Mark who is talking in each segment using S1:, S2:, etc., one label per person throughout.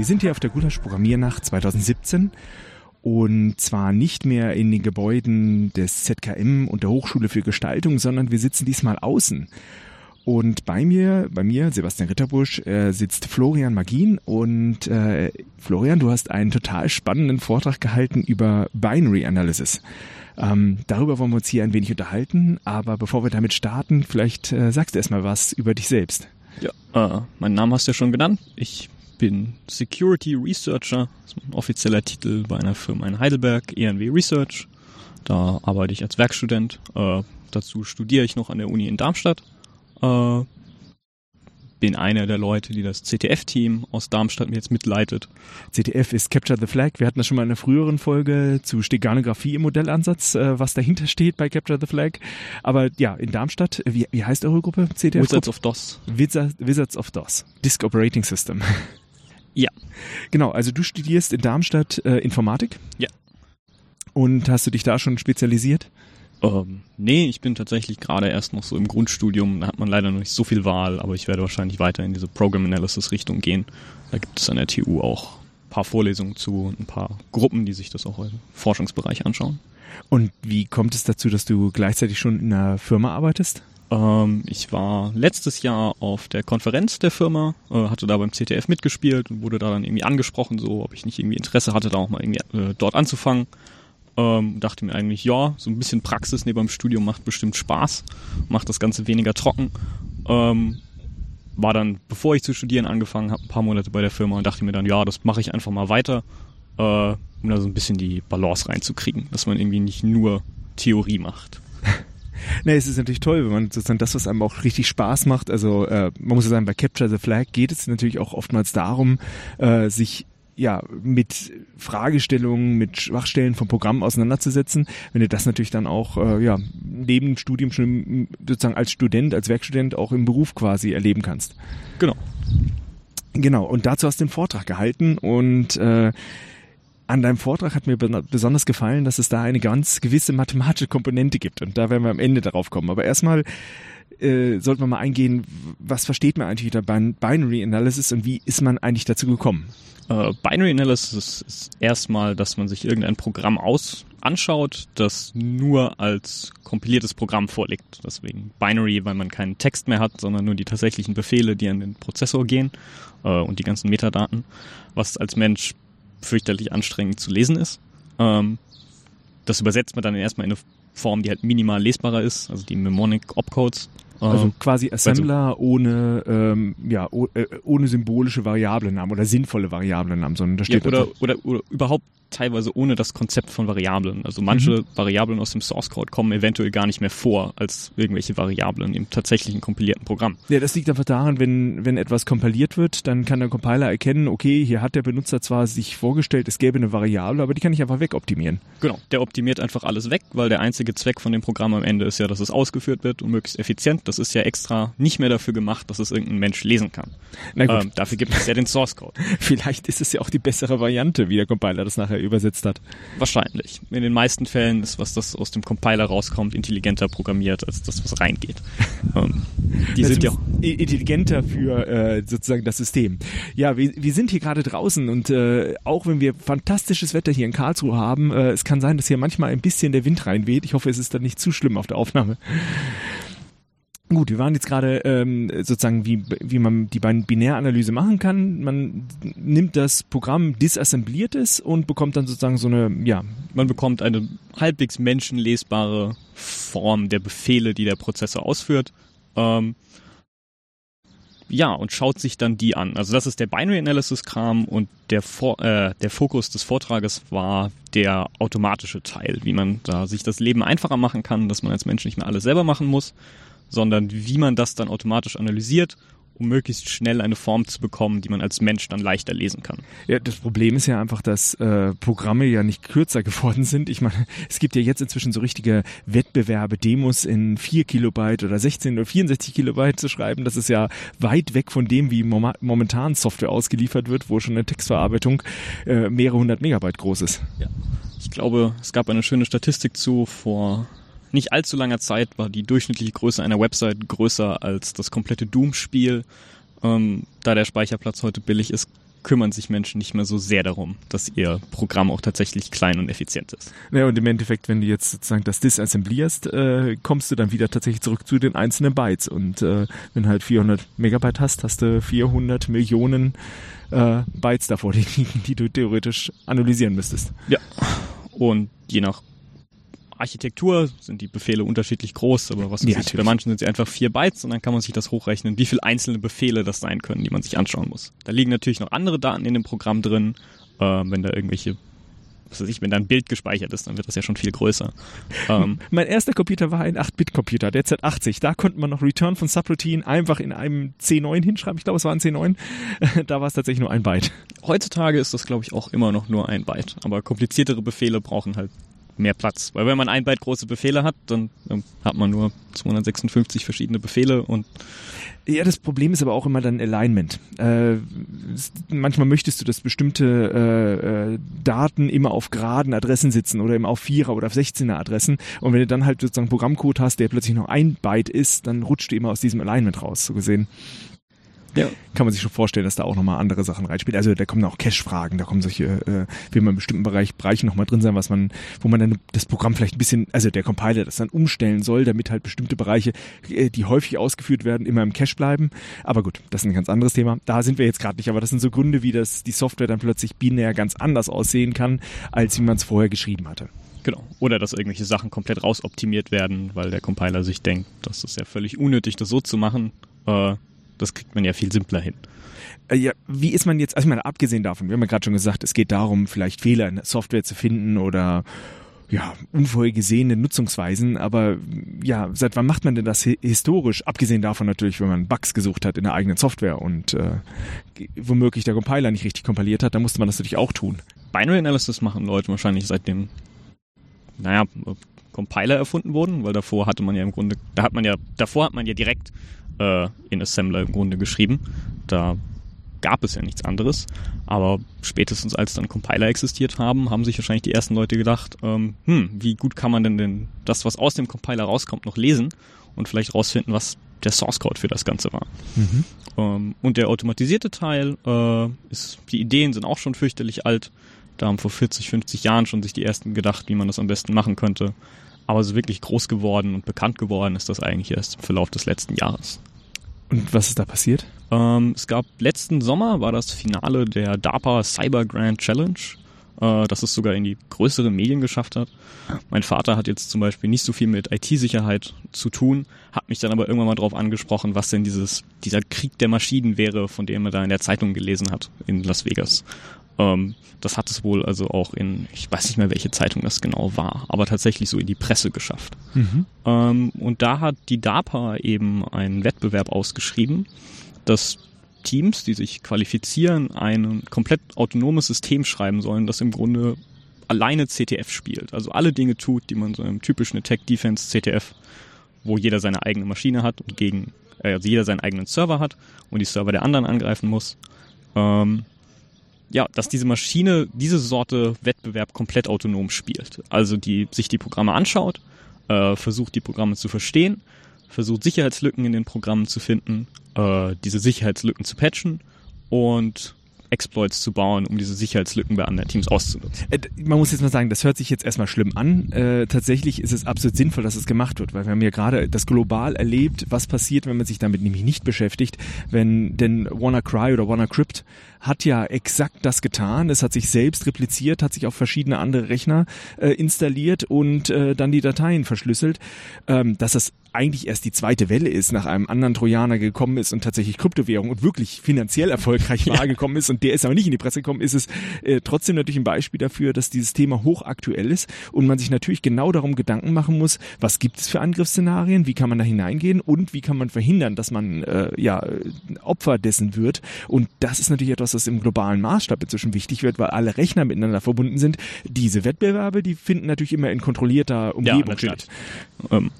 S1: wir sind hier auf der Gulasch Programmiernacht 2017 und zwar nicht mehr in den Gebäuden des ZKM und der Hochschule für Gestaltung, sondern wir sitzen diesmal außen. Und bei mir, bei mir, Sebastian Ritterbusch, äh, sitzt Florian Magin und äh, Florian, du hast einen total spannenden Vortrag gehalten über Binary Analysis. Ähm, darüber wollen wir uns hier ein wenig unterhalten, aber bevor wir damit starten, vielleicht äh, sagst du erstmal was über dich selbst.
S2: Ja, äh, mein Name hast du ja schon genannt. Ich bin Security Researcher, das ist mein offizieller Titel bei einer Firma in Heidelberg, ENW Research. Da arbeite ich als Werkstudent. Äh, dazu studiere ich noch an der Uni in Darmstadt. Äh, bin einer der Leute, die das CTF-Team aus Darmstadt mir jetzt mitleitet.
S1: CTF ist Capture the Flag. Wir hatten das schon mal in einer früheren Folge zu Steganographie im Modellansatz, äh, was dahinter steht bei Capture the Flag. Aber ja, in Darmstadt, wie, wie heißt eure Gruppe?
S2: CTF? Wizards of DOS.
S1: Wizards, Wizards of DOS. Disk Operating System.
S2: Ja.
S1: Genau, also du studierst in Darmstadt äh, Informatik?
S2: Ja.
S1: Und hast du dich da schon spezialisiert?
S2: Ähm, nee, ich bin tatsächlich gerade erst noch so im Grundstudium. Da hat man leider noch nicht so viel Wahl, aber ich werde wahrscheinlich weiter in diese Program Analysis Richtung gehen. Da gibt es an der TU auch ein paar Vorlesungen zu und ein paar Gruppen, die sich das auch im Forschungsbereich anschauen.
S1: Und wie kommt es dazu, dass du gleichzeitig schon in einer Firma arbeitest?
S2: Ähm, ich war letztes Jahr auf der Konferenz der Firma, äh, hatte da beim CTF mitgespielt und wurde da dann irgendwie angesprochen, so ob ich nicht irgendwie Interesse hatte, da auch mal irgendwie äh, dort anzufangen. Ähm, dachte mir eigentlich, ja, so ein bisschen Praxis neben dem Studium macht bestimmt Spaß, macht das Ganze weniger trocken. Ähm, war dann, bevor ich zu studieren angefangen habe, ein paar Monate bei der Firma und dachte mir dann, ja, das mache ich einfach mal weiter, äh, um da so ein bisschen die Balance reinzukriegen, dass man irgendwie nicht nur Theorie macht.
S1: Nee, es ist natürlich toll, wenn man sozusagen das, was einem auch richtig Spaß macht, also äh, man muss ja sagen, bei Capture the Flag geht es natürlich auch oftmals darum, äh, sich ja, mit Fragestellungen, mit Schwachstellen vom Programm auseinanderzusetzen. Wenn du das natürlich dann auch, äh, ja, neben dem Studium schon sozusagen als Student, als Werkstudent auch im Beruf quasi erleben kannst.
S2: Genau.
S1: Genau. Und dazu hast du den Vortrag gehalten und, äh, an deinem Vortrag hat mir besonders gefallen, dass es da eine ganz gewisse mathematische Komponente gibt. Und da werden wir am Ende darauf kommen. Aber erstmal äh, sollten wir mal eingehen, was versteht man eigentlich unter Binary Analysis und wie ist man eigentlich dazu gekommen?
S2: Uh, Binary Analysis ist erstmal, dass man sich irgendein Programm aus anschaut, das nur als kompiliertes Programm vorliegt. Deswegen Binary, weil man keinen Text mehr hat, sondern nur die tatsächlichen Befehle, die an den Prozessor gehen uh, und die ganzen Metadaten, was als Mensch fürchterlich anstrengend zu lesen ist. Ähm, das übersetzt man dann erstmal in eine Form, die halt minimal lesbarer ist, also die Mnemonic Opcodes.
S1: Also ähm, quasi Assembler ohne, ähm, ja, äh, ohne symbolische Variablennamen oder sinnvolle Variablennamen, sondern da steht
S2: ja, oder, oder, oder überhaupt teilweise ohne das Konzept von Variablen. Also manche mhm. Variablen aus dem Source Code kommen eventuell gar nicht mehr vor als irgendwelche Variablen im tatsächlichen kompilierten Programm.
S1: Ja, das liegt einfach daran, wenn, wenn etwas kompiliert wird, dann kann der Compiler erkennen, okay, hier hat der Benutzer zwar sich vorgestellt, es gäbe eine Variable, aber die kann ich einfach wegoptimieren.
S2: Genau, der optimiert einfach alles weg, weil der einzige Zweck von dem Programm am Ende ist ja, dass es ausgeführt wird und möglichst effizient. Das ist ja extra nicht mehr dafür gemacht, dass es irgendein Mensch lesen kann. Na gut. Ähm, dafür gibt es ja den Source Code.
S1: Vielleicht ist es ja auch die bessere Variante, wie der Compiler das nachher übersetzt hat.
S2: Wahrscheinlich. In den meisten Fällen ist, was das aus dem Compiler rauskommt, intelligenter programmiert als das, was reingeht.
S1: ähm, die sind ja auch intelligenter für äh, sozusagen das System. Ja, wir, wir sind hier gerade draußen und äh, auch wenn wir fantastisches Wetter hier in Karlsruhe haben, äh, es kann sein, dass hier manchmal ein bisschen der Wind reinweht. Ich hoffe, es ist dann nicht zu schlimm auf der Aufnahme. Gut, wir waren jetzt gerade ähm, sozusagen, wie, wie man die Binäranalyse machen kann. Man nimmt das Programm, disassembliert es und bekommt dann sozusagen so eine, ja.
S2: Man bekommt eine halbwegs menschenlesbare Form der Befehle, die der Prozessor ausführt. Ähm, ja, und schaut sich dann die an. Also das ist der Binary Analysis Kram und der, Vor äh, der Fokus des Vortrages war der automatische Teil, wie man da sich das Leben einfacher machen kann, dass man als Mensch nicht mehr alles selber machen muss sondern wie man das dann automatisch analysiert um möglichst schnell eine Form zu bekommen, die man als Mensch dann leichter lesen kann.
S1: Ja, das Problem ist ja einfach, dass äh, Programme ja nicht kürzer geworden sind. Ich meine, es gibt ja jetzt inzwischen so richtige Wettbewerbe, Demos in 4 Kilobyte oder 16 oder 64 Kilobyte zu schreiben. Das ist ja weit weg von dem, wie mom momentan Software ausgeliefert wird, wo schon eine Textverarbeitung äh, mehrere hundert Megabyte groß ist.
S2: Ja. Ich glaube, es gab eine schöne Statistik zu vor nicht allzu langer Zeit war die durchschnittliche Größe einer Website größer als das komplette Doom-Spiel. Ähm, da der Speicherplatz heute billig ist, kümmern sich Menschen nicht mehr so sehr darum, dass ihr Programm auch tatsächlich klein und effizient ist.
S1: Ja, und im Endeffekt, wenn du jetzt sozusagen das disassemblierst, äh, kommst du dann wieder tatsächlich zurück zu den einzelnen Bytes. Und äh, wenn du halt 400 Megabyte hast, hast du 400 Millionen äh, Bytes davor, die, die du theoretisch analysieren müsstest.
S2: Ja, und je nach Architektur sind die Befehle unterschiedlich groß, aber was ja, ich, bei manchen sind sie einfach vier Bytes und dann kann man sich das hochrechnen, wie viele einzelne Befehle das sein können, die man sich anschauen muss. Da liegen natürlich noch andere Daten in dem Programm drin, äh, wenn da irgendwelche was weiß ich, wenn da ein Bild gespeichert ist, dann wird das ja schon viel größer.
S1: Ähm, mein erster Computer war ein 8-Bit-Computer, der Z80. Da konnte man noch Return von Subroutine einfach in einem C9 hinschreiben. Ich glaube, es war ein C9. da war es tatsächlich nur ein Byte.
S2: Heutzutage ist das, glaube ich, auch immer noch nur ein Byte. Aber kompliziertere Befehle brauchen halt mehr Platz. Weil wenn man ein Byte große Befehle hat, dann ähm, hat man nur 256 verschiedene Befehle und
S1: ja, das Problem ist aber auch immer dann Alignment. Äh, manchmal möchtest du, dass bestimmte äh, äh, Daten immer auf geraden Adressen sitzen oder immer auf Vierer oder auf 16er Adressen. Und wenn du dann halt sozusagen Programmcode hast, der plötzlich noch ein Byte ist, dann rutscht du immer aus diesem Alignment raus, so gesehen ja. kann man sich schon vorstellen, dass da auch nochmal andere Sachen reinspielen. Also da kommen auch Cache-Fragen, da kommen solche, äh, will man in bestimmten Bereich, Bereichen nochmal drin sein, was man, wo man dann das Programm vielleicht ein bisschen, also der Compiler das dann umstellen soll, damit halt bestimmte Bereiche, äh, die häufig ausgeführt werden, immer im Cache bleiben. Aber gut, das ist ein ganz anderes Thema. Da sind wir jetzt gerade nicht, aber das sind so Gründe, wie das die Software dann plötzlich binär ganz anders aussehen kann, als wie man es vorher geschrieben hatte.
S2: Genau. Oder dass irgendwelche Sachen komplett rausoptimiert werden, weil der Compiler sich denkt, das ist ja völlig unnötig, das so zu machen. Äh, das kriegt man ja viel simpler hin.
S1: Äh, ja, wie ist man jetzt, also ich meine, abgesehen davon, wir haben ja gerade schon gesagt, es geht darum, vielleicht Fehler in der Software zu finden oder ja, unvorhergesehene Nutzungsweisen, aber ja, seit wann macht man denn das historisch? Abgesehen davon natürlich, wenn man Bugs gesucht hat in der eigenen Software und äh, womöglich der Compiler nicht richtig kompiliert hat, dann musste man das natürlich auch tun.
S2: Binary Analysis machen Leute wahrscheinlich seit dem, naja, Compiler erfunden wurden, weil davor hatte man ja im Grunde, da hat man ja, davor hat man ja direkt äh, in Assembler im Grunde geschrieben. Da gab es ja nichts anderes. Aber spätestens als dann Compiler existiert haben, haben sich wahrscheinlich die ersten Leute gedacht, ähm, hm, wie gut kann man denn, denn das, was aus dem Compiler rauskommt, noch lesen und vielleicht rausfinden, was der Source Code für das Ganze war. Mhm. Ähm, und der automatisierte Teil äh, ist, die Ideen sind auch schon fürchterlich alt. Da haben vor 40, 50 Jahren schon sich die ersten gedacht, wie man das am besten machen könnte. Aber so wirklich groß geworden und bekannt geworden ist das eigentlich erst im Verlauf des letzten Jahres.
S1: Und was ist da passiert?
S2: Ähm, es gab letzten Sommer war das Finale der DARPA Cyber Grand Challenge, äh, das es sogar in die größeren Medien geschafft hat. Mein Vater hat jetzt zum Beispiel nicht so viel mit IT-Sicherheit zu tun, hat mich dann aber irgendwann mal darauf angesprochen, was denn dieses dieser Krieg der Maschinen wäre, von dem er da in der Zeitung gelesen hat in Las Vegas. Ähm, das hat es wohl also auch in, ich weiß nicht mehr, welche Zeitung das genau war, aber tatsächlich so in die Presse geschafft. Mhm. Ähm, und da hat die DARPA eben einen Wettbewerb ausgeschrieben, dass Teams, die sich qualifizieren, ein komplett autonomes System schreiben sollen, das im Grunde alleine CTF spielt. Also alle Dinge tut, die man so im typischen Attack Defense CTF, wo jeder seine eigene Maschine hat und gegen, äh, also jeder seinen eigenen Server hat und die Server der anderen angreifen muss. Ähm, ja, dass diese Maschine diese Sorte Wettbewerb komplett autonom spielt. Also die sich die Programme anschaut, äh, versucht die Programme zu verstehen, versucht Sicherheitslücken in den Programmen zu finden, äh, diese Sicherheitslücken zu patchen und Exploits zu bauen, um diese Sicherheitslücken bei anderen Teams auszunutzen.
S1: Äh, man muss jetzt mal sagen, das hört sich jetzt erstmal schlimm an. Äh, tatsächlich ist es absolut sinnvoll, dass es gemacht wird, weil wir haben ja gerade das global erlebt, was passiert, wenn man sich damit nämlich nicht beschäftigt, wenn denn WannaCry oder WannaCrypt hat ja exakt das getan. Es hat sich selbst repliziert, hat sich auf verschiedene andere Rechner äh, installiert und äh, dann die Dateien verschlüsselt. Ähm, dass das eigentlich erst die zweite Welle ist, nach einem anderen Trojaner gekommen ist und tatsächlich Kryptowährung und wirklich finanziell erfolgreich war gekommen ist und der ist aber nicht in die Presse gekommen, ist es äh, trotzdem natürlich ein Beispiel dafür, dass dieses Thema hochaktuell ist und man sich natürlich genau darum Gedanken machen muss, was gibt es für Angriffsszenarien, wie kann man da hineingehen und wie kann man verhindern, dass man äh, ja Opfer dessen wird. Und das ist natürlich etwas, was im globalen Maßstab inzwischen wichtig wird, weil alle Rechner miteinander verbunden sind. Diese Wettbewerbe, die finden natürlich immer in kontrollierter Umgebung ja, statt.
S2: Ähm,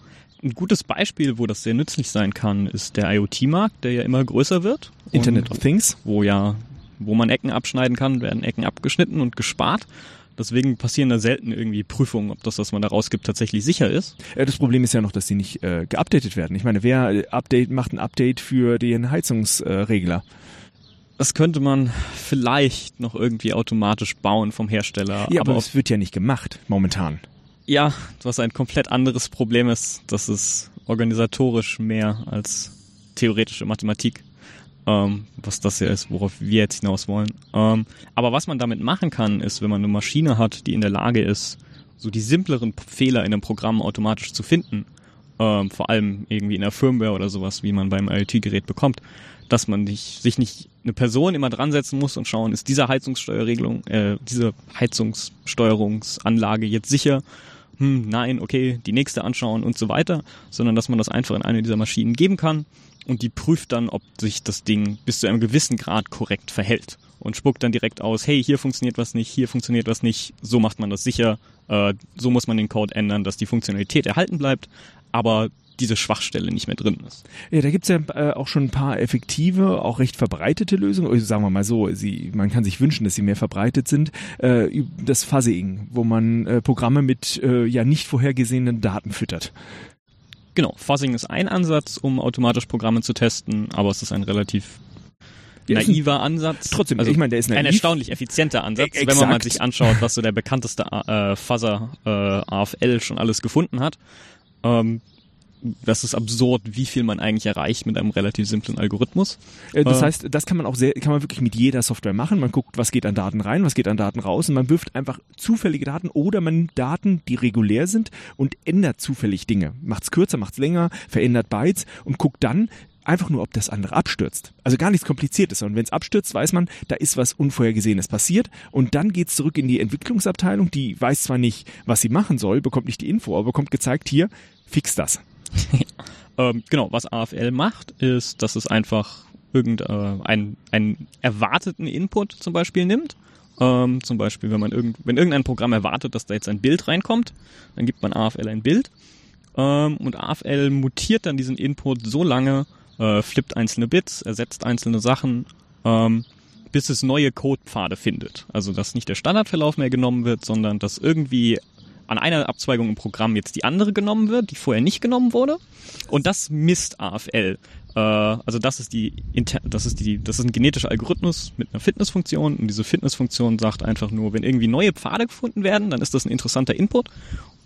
S2: ein gutes Beispiel, wo das sehr nützlich sein kann, ist der IoT-Markt, der ja immer größer wird.
S1: Internet of Things.
S2: Wo ja, wo man Ecken abschneiden kann, werden Ecken abgeschnitten und gespart. Deswegen passieren da selten irgendwie Prüfungen, ob das, was man da rausgibt, tatsächlich sicher ist.
S1: Das Problem ist ja noch, dass die nicht äh, geupdatet werden. Ich meine, wer äh, Update macht ein Update für den Heizungsregler?
S2: Das könnte man vielleicht noch irgendwie automatisch bauen vom Hersteller.
S1: Ja, aber, aber es wird ja nicht gemacht momentan.
S2: Ja, was ein komplett anderes Problem ist, das ist organisatorisch mehr als theoretische Mathematik, ähm, was das ja ist, worauf wir jetzt hinaus wollen. Ähm, aber was man damit machen kann, ist, wenn man eine Maschine hat, die in der Lage ist, so die simpleren Fehler in einem Programm automatisch zu finden, ähm, vor allem irgendwie in der Firmware oder sowas, wie man beim IoT-Gerät bekommt, dass man nicht, sich nicht eine Person immer dran setzen muss und schauen, ist diese Heizungssteuerregelung, äh, diese Heizungssteuerungsanlage jetzt sicher? Hm, nein, okay, die nächste anschauen und so weiter, sondern dass man das einfach in eine dieser Maschinen geben kann und die prüft dann, ob sich das Ding bis zu einem gewissen Grad korrekt verhält und spuckt dann direkt aus, hey, hier funktioniert was nicht, hier funktioniert was nicht, so macht man das sicher, äh, so muss man den Code ändern, dass die Funktionalität erhalten bleibt, aber diese Schwachstelle nicht mehr drin ist.
S1: Ja, da gibt's ja äh, auch schon ein paar effektive, auch recht verbreitete Lösungen. Also sagen wir mal so, sie, man kann sich wünschen, dass sie mehr verbreitet sind. Äh, das Fuzzing, wo man äh, Programme mit äh, ja nicht vorhergesehenen Daten füttert.
S2: Genau, Fuzzing ist ein Ansatz, um automatisch Programme zu testen, aber es ist ein relativ naiver Ansatz.
S1: Trotzdem, also ich meine, der ist naiv.
S2: Ein erstaunlich effizienter Ansatz, e wenn man sich anschaut, was so der bekannteste äh, Fuzzer äh, AFL schon alles gefunden hat. Ähm, das ist absurd, wie viel man eigentlich erreicht mit einem relativ simplen Algorithmus.
S1: Äh, das äh, heißt, das kann man auch sehr, kann man wirklich mit jeder Software machen. Man guckt, was geht an Daten rein, was geht an Daten raus und man wirft einfach zufällige Daten oder man nimmt Daten, die regulär sind und ändert zufällig Dinge. Macht's kürzer, macht's länger, verändert Bytes und guckt dann, einfach nur, ob das andere abstürzt. Also gar nichts Kompliziertes. Und wenn es abstürzt, weiß man, da ist was Unvorhergesehenes passiert. Und dann geht's zurück in die Entwicklungsabteilung. Die weiß zwar nicht, was sie machen soll, bekommt nicht die Info, aber bekommt gezeigt, hier, fix das.
S2: ähm, genau, was AFL macht, ist, dass es einfach irgendeinen äh, einen erwarteten Input zum Beispiel nimmt. Ähm, zum Beispiel, wenn man irgend, wenn irgendein Programm erwartet, dass da jetzt ein Bild reinkommt, dann gibt man AFL ein Bild ähm, und AFL mutiert dann diesen Input so lange, äh, flippt einzelne Bits, ersetzt einzelne Sachen, ähm, bis es neue Codepfade findet. Also dass nicht der Standardverlauf mehr genommen wird, sondern dass irgendwie an einer Abzweigung im Programm jetzt die andere genommen wird, die vorher nicht genommen wurde. Und das misst AFL. Äh, also das ist die, das ist die, das ist ein genetischer Algorithmus mit einer Fitnessfunktion und diese Fitnessfunktion sagt einfach nur, wenn irgendwie neue Pfade gefunden werden, dann ist das ein interessanter Input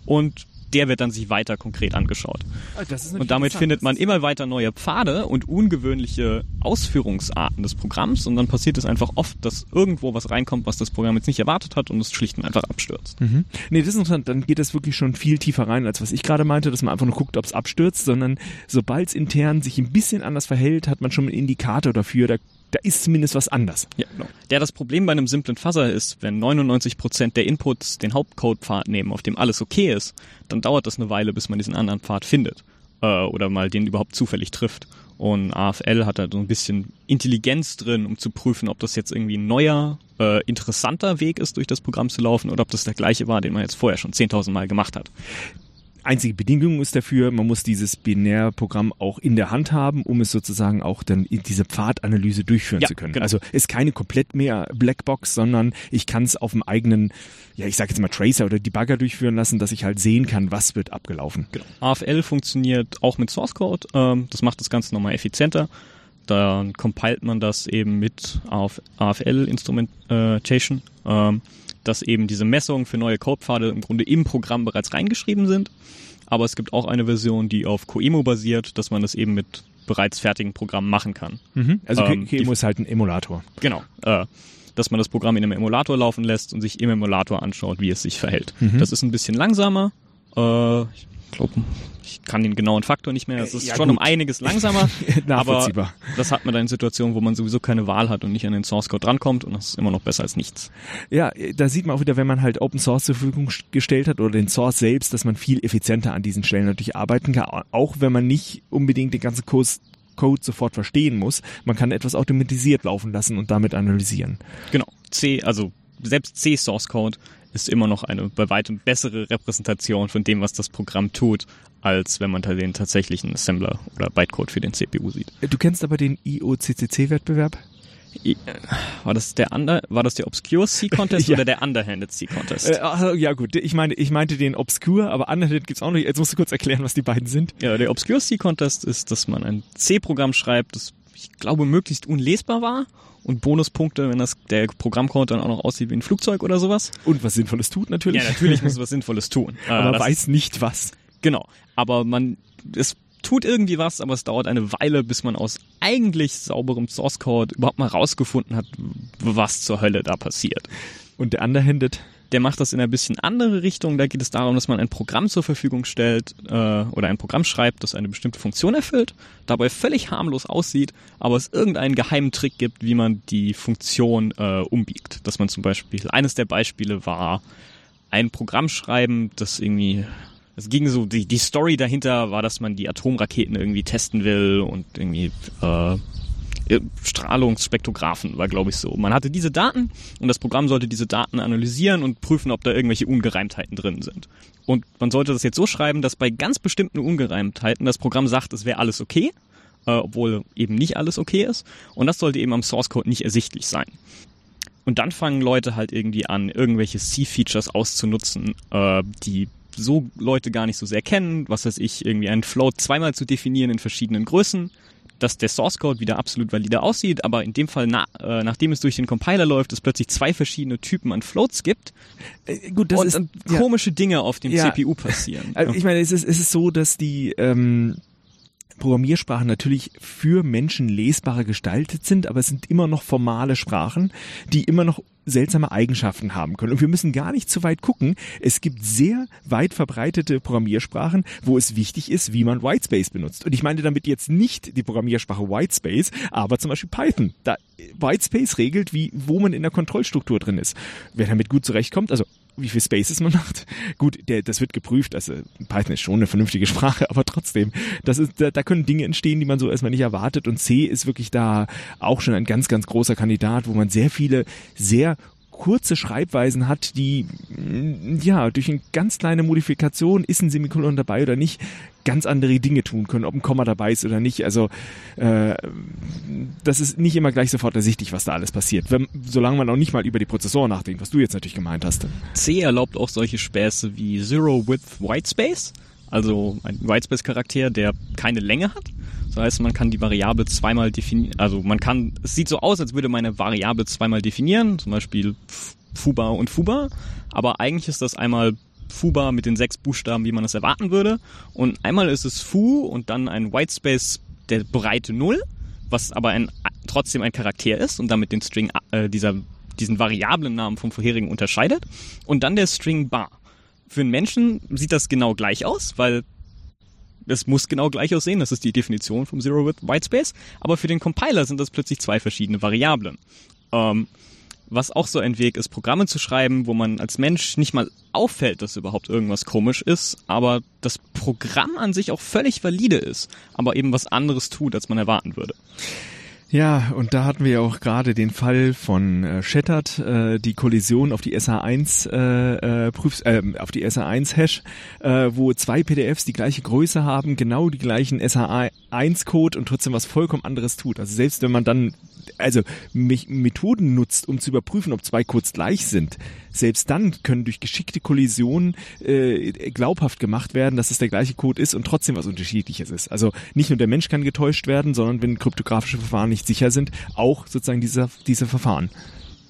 S2: und der wird dann sich weiter konkret angeschaut. Ah, und damit findet man immer weiter neue Pfade und ungewöhnliche Ausführungsarten des Programms und dann passiert es einfach oft, dass irgendwo was reinkommt, was das Programm jetzt nicht erwartet hat und es schlicht und einfach abstürzt.
S1: Mhm. Nee, das ist interessant, dann geht das wirklich schon viel tiefer rein, als was ich gerade meinte, dass man einfach nur guckt, ob es abstürzt, sondern sobald es intern sich ein bisschen anders verhält, hat man schon einen Indikator dafür, da da ist zumindest was anders.
S2: Ja, genau. Der das Problem bei einem simplen Fuzzer ist, wenn 99% der Inputs den Hauptcode-Pfad nehmen, auf dem alles okay ist, dann dauert das eine Weile, bis man diesen anderen Pfad findet. Äh, oder mal den überhaupt zufällig trifft. Und AFL hat da so ein bisschen Intelligenz drin, um zu prüfen, ob das jetzt irgendwie ein neuer, äh, interessanter Weg ist, durch das Programm zu laufen oder ob das der gleiche war, den man jetzt vorher schon 10.000 Mal gemacht hat.
S1: Einzige Bedingung ist dafür, man muss dieses Binärprogramm auch in der Hand haben, um es sozusagen auch dann in diese Pfadanalyse durchführen ja, zu können. Genau. Also ist keine komplett mehr Blackbox, sondern ich kann es auf dem eigenen, ja ich sage jetzt mal Tracer oder Debugger durchführen lassen, dass ich halt sehen kann, was wird abgelaufen.
S2: Genau. AFL funktioniert auch mit Source Code. Ähm, das macht das Ganze nochmal effizienter. Dann compilt man das eben mit AFL Instrumentation, ähm, dass eben diese Messungen für neue Codepfade im Grunde im Programm bereits reingeschrieben sind. Aber es gibt auch eine Version, die auf Coemo basiert, dass man das eben mit bereits fertigen Programmen machen kann.
S1: Mhm. Also ähm, Coemo ist halt ein Emulator.
S2: Genau. Äh, dass man das Programm in einem Emulator laufen lässt und sich im Emulator anschaut, wie es sich verhält. Mhm. Das ist ein bisschen langsamer. Äh, ich glaube, ich kann den genauen Faktor nicht mehr. Es ist ja, schon gut. um einiges langsamer. aber das hat man dann in Situationen, wo man sowieso keine Wahl hat und nicht an den Source Code drankommt und das ist immer noch besser als nichts.
S1: Ja, da sieht man auch wieder, wenn man halt Open Source zur Verfügung gestellt hat oder den Source selbst, dass man viel effizienter an diesen Stellen natürlich arbeiten kann, auch wenn man nicht unbedingt den ganzen Kurs Code sofort verstehen muss. Man kann etwas automatisiert laufen lassen und damit analysieren.
S2: Genau. C, also selbst C Source Code ist immer noch eine bei weitem bessere Repräsentation von dem, was das Programm tut, als wenn man da den tatsächlichen Assembler oder Bytecode für den CPU sieht.
S1: Du kennst aber den IOCCC-Wettbewerb?
S2: War das der under, war das der Obscure C Contest ja. oder der Underhanded C Contest?
S1: Äh, ach, ja gut, ich meine, ich meinte den Obscure, aber Underhanded gibt's auch noch. Jetzt musst du kurz erklären, was die beiden sind.
S2: Ja, der Obscure C Contest ist, dass man ein C-Programm schreibt, das ich glaube, möglichst unlesbar war und Bonuspunkte, wenn das der Programmcode dann auch noch aussieht wie ein Flugzeug oder sowas.
S1: Und was Sinnvolles tut natürlich.
S2: Ja, natürlich muss was Sinnvolles tun.
S1: aber
S2: Äh,
S1: weiß nicht was.
S2: Genau. Aber man, es tut irgendwie was, aber es dauert eine Weile, bis man aus eigentlich sauberem Source Code überhaupt mal rausgefunden hat, was zur Hölle da passiert.
S1: Und der Underhanded,
S2: Der macht das in eine bisschen andere Richtung. Da geht es darum, dass man ein Programm zur Verfügung stellt äh, oder ein Programm schreibt, das eine bestimmte Funktion erfüllt, dabei völlig harmlos aussieht, aber es irgendeinen geheimen Trick gibt, wie man die Funktion äh, umbiegt. Dass man zum Beispiel, eines der Beispiele war, ein Programm schreiben, das irgendwie, es ging so, die, die Story dahinter war, dass man die Atomraketen irgendwie testen will und irgendwie äh, Strahlungsspektrographen war, glaube ich, so. Man hatte diese Daten und das Programm sollte diese Daten analysieren und prüfen, ob da irgendwelche Ungereimtheiten drin sind. Und man sollte das jetzt so schreiben, dass bei ganz bestimmten Ungereimtheiten das Programm sagt, es wäre alles okay, äh, obwohl eben nicht alles okay ist. Und das sollte eben am Source Code nicht ersichtlich sein. Und dann fangen Leute halt irgendwie an, irgendwelche C-Features auszunutzen, äh, die so Leute gar nicht so sehr kennen, was weiß ich, irgendwie einen Float zweimal zu definieren in verschiedenen Größen, dass der Source Code wieder absolut valide aussieht, aber in dem Fall, na, äh, nachdem es durch den Compiler läuft, es plötzlich zwei verschiedene Typen an Floats gibt
S1: äh, gut, das
S2: und
S1: ist
S2: dann
S1: ja.
S2: komische Dinge auf dem
S1: Ja.
S2: CPU passieren.
S1: Also ich meine, es ist, es ist so, dass die ähm, Programmiersprachen natürlich für Menschen lesbarer gestaltet sind, aber es sind immer noch formale Sprachen, die immer noch seltsame Eigenschaften haben können. Und wir müssen gar nicht zu weit gucken. Es gibt sehr weit verbreitete Programmiersprachen, wo es wichtig ist, wie man Whitespace benutzt. Und ich meine damit jetzt nicht die Programmiersprache Whitespace, aber zum Beispiel Python. Da Whitespace regelt, wie, wo man in der Kontrollstruktur drin ist. Wer damit gut zurechtkommt, also wie viel Spaces man macht. Gut, der, das wird geprüft. Also Python ist schon eine vernünftige Sprache, aber trotzdem, das ist, da, da können Dinge entstehen, die man so erstmal nicht erwartet. Und C ist wirklich da auch schon ein ganz, ganz großer Kandidat, wo man sehr viele, sehr kurze Schreibweisen hat, die mm, ja durch eine ganz kleine Modifikation, ist ein Semikolon dabei oder nicht, ganz andere Dinge tun können, ob ein Komma dabei ist oder nicht. Also äh, das ist nicht immer gleich sofort ersichtlich, was da alles passiert, wenn, solange man auch nicht mal über die Prozessoren nachdenkt, was du jetzt natürlich gemeint hast.
S2: C erlaubt auch solche Späße wie Zero Width Whitespace, also ein Whitespace-Charakter, der keine Länge hat. Das heißt, man kann die Variable zweimal definieren, also man kann, es sieht so aus, als würde man eine Variable zweimal definieren, zum Beispiel Fuba und Fuba, aber eigentlich ist das einmal Fuba mit den sechs Buchstaben, wie man es erwarten würde, und einmal ist es Fu und dann ein Whitespace der Breite Null, was aber ein, trotzdem ein Charakter ist und damit den String, äh, dieser, diesen Variablennamen vom vorherigen unterscheidet. Und dann der String bar. Für einen Menschen sieht das genau gleich aus, weil es muss genau gleich aussehen. Das ist die Definition vom Zero Width Whitespace. Aber für den Compiler sind das plötzlich zwei verschiedene Variablen. Ähm, was auch so ein Weg ist, Programme zu schreiben, wo man als Mensch nicht mal auffällt, dass überhaupt irgendwas komisch ist, aber das Programm an sich auch völlig valide ist, aber eben was anderes tut, als man erwarten würde.
S1: Ja, und da hatten wir ja auch gerade den Fall von äh, Shattered, äh, die Kollision auf die SH1 äh, äh, Prüfs, äh, auf die SH1 Hash, äh, wo zwei PDFs die gleiche Größe haben, genau die gleichen SH1 Code und trotzdem was vollkommen anderes tut. Also selbst wenn man dann also Me Methoden nutzt, um zu überprüfen, ob zwei Codes gleich sind, selbst dann können durch geschickte Kollisionen äh, glaubhaft gemacht werden, dass es der gleiche Code ist und trotzdem was Unterschiedliches ist. Also nicht nur der Mensch kann getäuscht werden, sondern wenn kryptografische Verfahren nicht sicher sind, auch sozusagen diese, diese Verfahren.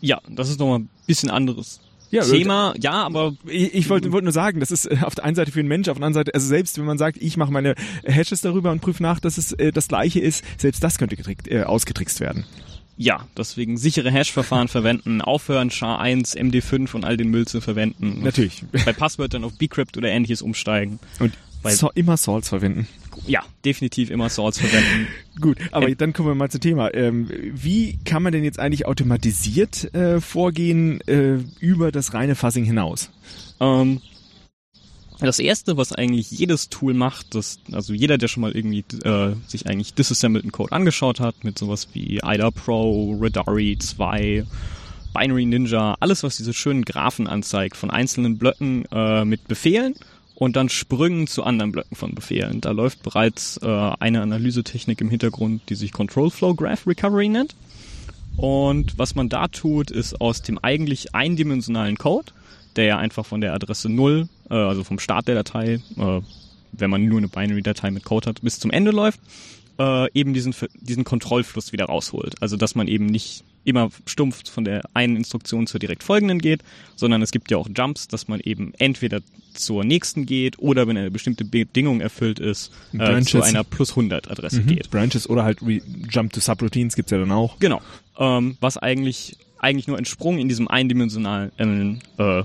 S2: Ja, das ist nochmal ein bisschen anderes
S1: Ja,
S2: Thema. Ja, aber
S1: Ich, ich wollte wollte nur sagen, das ist äh, auf der einen Seite für den Mensch, auf der anderen Seite, also selbst wenn man sagt, ich mache meine Hashes darüber und prüfe nach, dass es äh, das gleiche ist, selbst das könnte getrickt, äh, ausgetrickst werden.
S2: ja, deswegen sichere Hash-Verfahren verwenden, aufhören, SHA-1, MD5 und all den Müll zu verwenden.
S1: Natürlich.
S2: Bei Passwörtern auf Bcrypt oder ähnliches umsteigen.
S1: Und so, immer Salts verwenden.
S2: Ja, definitiv immer Salts verwenden.
S1: Gut, aber
S2: Ähm,
S1: dann kommen wir mal zum Thema. Ähm, wie kann man denn jetzt eigentlich automatisiert äh, vorgehen äh, über das reine Fuzzing hinaus?
S2: Ähm, das erste, was eigentlich jedes Tool macht, das, also jeder, der schon mal irgendwie äh, sich eigentlich disassembleden Code angeschaut hat, mit sowas wie IDA Pro, Redari 2, Binary Ninja, alles, was diese schönen Graphen anzeigt von einzelnen Blöcken äh, mit Befehlen und dann Sprüngen zu anderen Blöcken von Befehlen. Da läuft bereits äh, eine Analysetechnik im Hintergrund, die sich Control Flow Graph Recovery nennt. Und was man da tut, ist aus dem eigentlich eindimensionalen Code, der ja einfach von der Adresse 0, äh, also vom Start der Datei, äh, wenn man nur eine Binary-Datei mit Code hat, bis zum Ende läuft, äh, eben diesen, diesen Kontrollfluss wieder rausholt. Also dass man eben nicht immer stumpf von der einen Instruktion zur direkt folgenden geht, sondern es gibt ja auch Jumps, dass man eben entweder zur nächsten geht oder wenn eine bestimmte Bedingung erfüllt ist, äh, zu einer plus 100 Adresse mhm. geht.
S1: Branches oder halt Re Jump to Subroutines gibt's ja dann auch.
S2: Genau. Ähm, was eigentlich eigentlich nur ein Sprung in diesem eindimensionalen äh,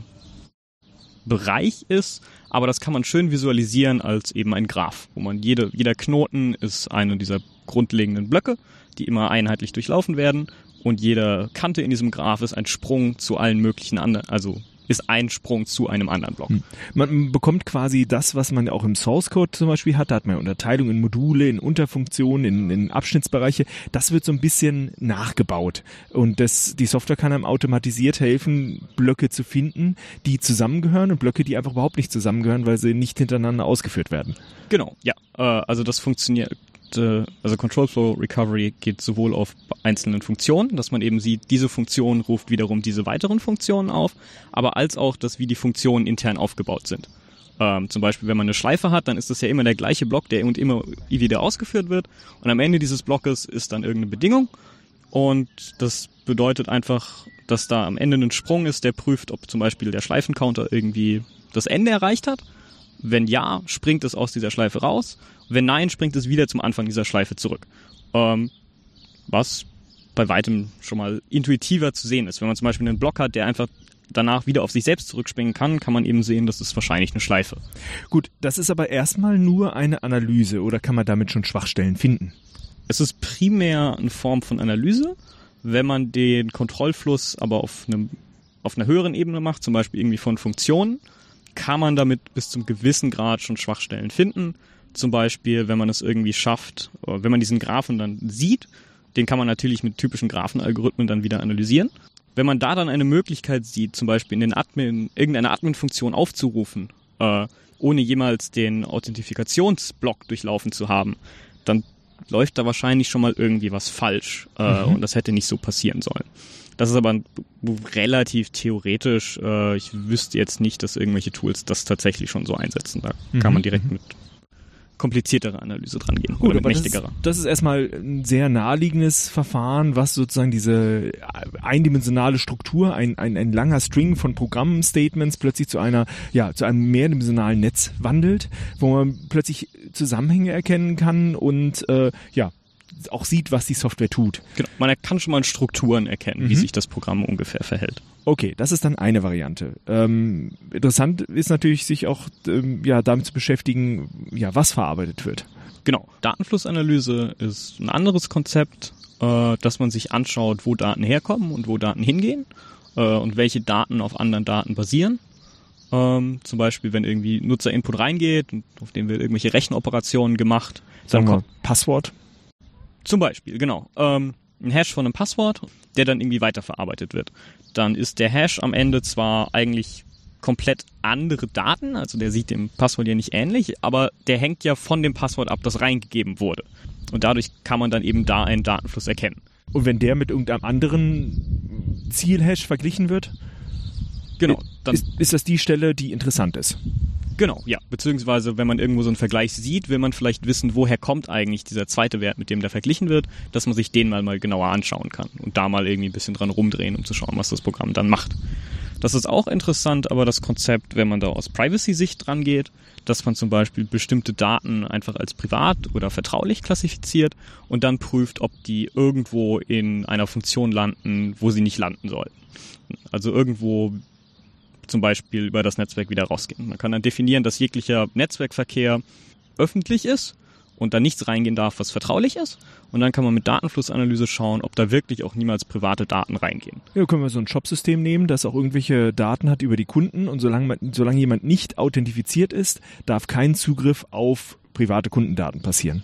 S2: Bereich ist, aber das kann man schön visualisieren als eben ein Graph, wo man jede, jeder Knoten ist eine dieser grundlegenden Blöcke, die immer einheitlich durchlaufen werden. Und jede Kante in diesem Graph ist ein Sprung zu allen möglichen anderen, also ist ein Sprung zu einem anderen Block. Hm.
S1: Man bekommt quasi das, was man auch im Source Code zum Beispiel hat. Da hat man Unterteilung in Module, in Unterfunktionen, in, in Abschnittsbereiche. Das wird so ein bisschen nachgebaut. Und das, die Software kann einem automatisiert helfen, Blöcke zu finden, die zusammengehören und Blöcke, die einfach überhaupt nicht zusammengehören, weil sie nicht hintereinander ausgeführt werden.
S2: Genau, ja. Äh, also das funktioniert äh, also Control Flow Recovery geht sowohl auf einzelnen Funktionen, dass man eben sieht, diese Funktion ruft wiederum diese weiteren Funktionen auf, aber als auch, dass wie die Funktionen intern aufgebaut sind. Ähm, zum Beispiel, wenn man eine Schleife hat, dann ist das ja immer der gleiche Block, der und immer wieder ausgeführt wird. Und am Ende dieses Blockes ist dann irgendeine Bedingung. Und das bedeutet einfach, dass da am Ende ein Sprung ist, der prüft, ob zum Beispiel der Schleifencounter irgendwie das Ende erreicht hat. Wenn ja, springt es aus dieser Schleife raus. Wenn nein, springt es wieder zum Anfang dieser Schleife zurück. Ähm, was bei weitem schon mal intuitiver zu sehen ist. Wenn man zum Beispiel einen Block hat, der einfach danach wieder auf sich selbst zurückspringen kann, kann man eben sehen, das ist wahrscheinlich eine Schleife.
S1: Gut, das ist aber erstmal nur eine Analyse oder kann man damit schon Schwachstellen finden?
S2: Es ist primär eine Form von Analyse. Wenn man den Kontrollfluss aber auf, einem, auf einer höheren Ebene macht, zum Beispiel irgendwie von Funktionen, kann man damit bis zum gewissen Grad schon Schwachstellen finden. Zum Beispiel, wenn man es irgendwie schafft, wenn man diesen Graphen dann sieht, den kann man natürlich mit typischen Graphenalgorithmen dann wieder analysieren. Wenn man da dann eine Möglichkeit sieht, zum Beispiel in den Admin, irgendeine Admin-Funktion aufzurufen, äh, ohne jemals den Authentifikationsblock durchlaufen zu haben, dann läuft da wahrscheinlich schon mal irgendwie was falsch äh, mhm. und das hätte nicht so passieren sollen. Das ist aber relativ theoretisch. Äh, ich wüsste jetzt nicht, dass irgendwelche Tools das tatsächlich schon so einsetzen. Da mhm. kann man direkt mit kompliziertere Analyse dran gehen Gut, oder mit mächtigerer.
S1: Das ist, das ist erstmal ein sehr naheliegendes Verfahren, was sozusagen diese eindimensionale Struktur, ein, ein, ein langer String von Programmstatements plötzlich zu einer, ja, zu einem mehrdimensionalen Netz wandelt, wo man plötzlich Zusammenhänge erkennen kann und äh, ja, auch sieht, was die Software tut.
S2: Genau, man kann schon mal Strukturen erkennen, mhm. wie sich das Programm ungefähr verhält.
S1: Okay, das ist dann eine Variante. Ähm, interessant ist natürlich, sich auch ähm, ja, damit zu beschäftigen, ja, was verarbeitet wird.
S2: Genau, Datenflussanalyse ist ein anderes Konzept, äh, dass man sich anschaut, wo Daten herkommen und wo Daten hingehen äh, und welche Daten auf anderen Daten basieren. Ähm, zum Beispiel, wenn irgendwie Nutzerinput reingeht und auf dem wird irgendwelche Rechenoperationen gemacht.
S1: Sagen wir Passwort.
S2: Zum Beispiel, genau. Ähm, ein Hash von einem Passwort, der dann irgendwie weiterverarbeitet wird. Dann ist der Hash am Ende zwar eigentlich komplett andere Daten, also der sieht dem Passwort ja nicht ähnlich, aber der hängt ja von dem Passwort ab, das reingegeben wurde. Und dadurch kann man dann eben da einen Datenfluss erkennen.
S1: Und wenn der mit irgendeinem anderen Zielhash verglichen wird, genau, dann ist, ist das die Stelle, die interessant ist.
S2: Genau, ja. Beziehungsweise, wenn man irgendwo so einen Vergleich sieht, will man vielleicht wissen, woher kommt eigentlich dieser zweite Wert, mit dem der verglichen wird, dass man sich den mal, mal genauer anschauen kann und da mal irgendwie ein bisschen dran rumdrehen, um zu schauen, was das Programm dann macht. Das ist auch interessant, aber das Konzept, wenn man da aus Privacy-Sicht dran geht, dass man zum Beispiel bestimmte Daten einfach als privat oder vertraulich klassifiziert und dann prüft, ob die irgendwo in einer Funktion landen, wo sie nicht landen sollten. Also irgendwo zum Beispiel über das Netzwerk wieder rausgehen. Man kann dann definieren, dass jeglicher Netzwerkverkehr öffentlich ist und da nichts reingehen darf, was vertraulich ist. Und dann kann man mit Datenflussanalyse schauen, ob da wirklich auch niemals private Daten reingehen.
S1: Ja, können wir so ein Shop-System nehmen, das auch irgendwelche Daten hat über die Kunden und solange, man, solange jemand nicht authentifiziert ist, darf kein Zugriff auf private Kundendaten passieren.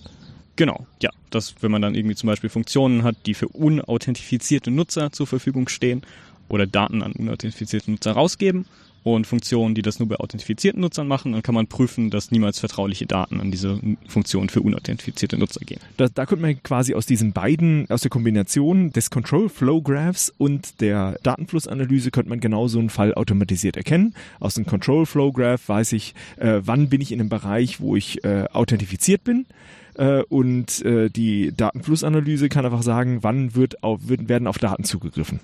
S2: Genau, ja. Das, wenn man dann irgendwie zum Beispiel Funktionen hat, die für unauthentifizierte Nutzer zur Verfügung stehen oder Daten an unauthentifizierte Nutzer rausgeben und Funktionen, die das nur bei authentifizierten Nutzern machen, dann kann man prüfen, dass niemals vertrauliche Daten an diese Funktion für unauthentifizierte Nutzer gehen.
S1: Da, da könnte man quasi aus diesen beiden, aus der Kombination des Control Flow Graphs und der Datenflussanalyse könnte man genau so einen Fall automatisiert erkennen. Aus dem Control Flow Graph weiß ich, äh, wann bin ich in einem Bereich, wo ich äh, authentifiziert bin äh, und äh, die Datenflussanalyse kann einfach sagen, wann wird auf, werden auf Daten zugegriffen,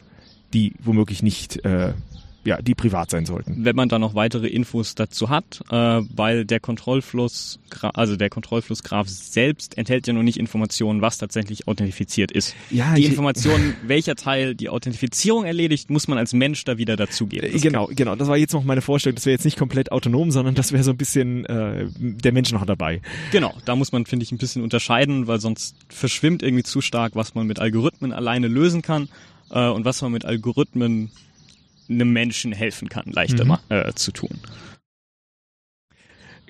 S1: die womöglich nicht äh, ja, die privat sein sollten.
S2: Wenn man da noch weitere Infos dazu hat, äh, weil der Kontrollfluss, also der Kontrollflussgraph selbst enthält ja noch nicht Informationen, was tatsächlich authentifiziert ist. Ja, die Informationen, welcher Teil die Authentifizierung erledigt, muss man als Mensch da wieder dazugeben.
S1: Das genau, genau. Das war jetzt noch meine Vorstellung. Das wäre jetzt nicht komplett autonom, sondern das wäre so ein bisschen äh, der Mensch noch dabei.
S2: Genau, da muss man, finde ich, ein bisschen unterscheiden, weil sonst verschwimmt irgendwie zu stark, was man mit Algorithmen alleine lösen kann äh, und was man mit Algorithmen einem Menschen helfen kann, leichter mhm. äh, zu tun.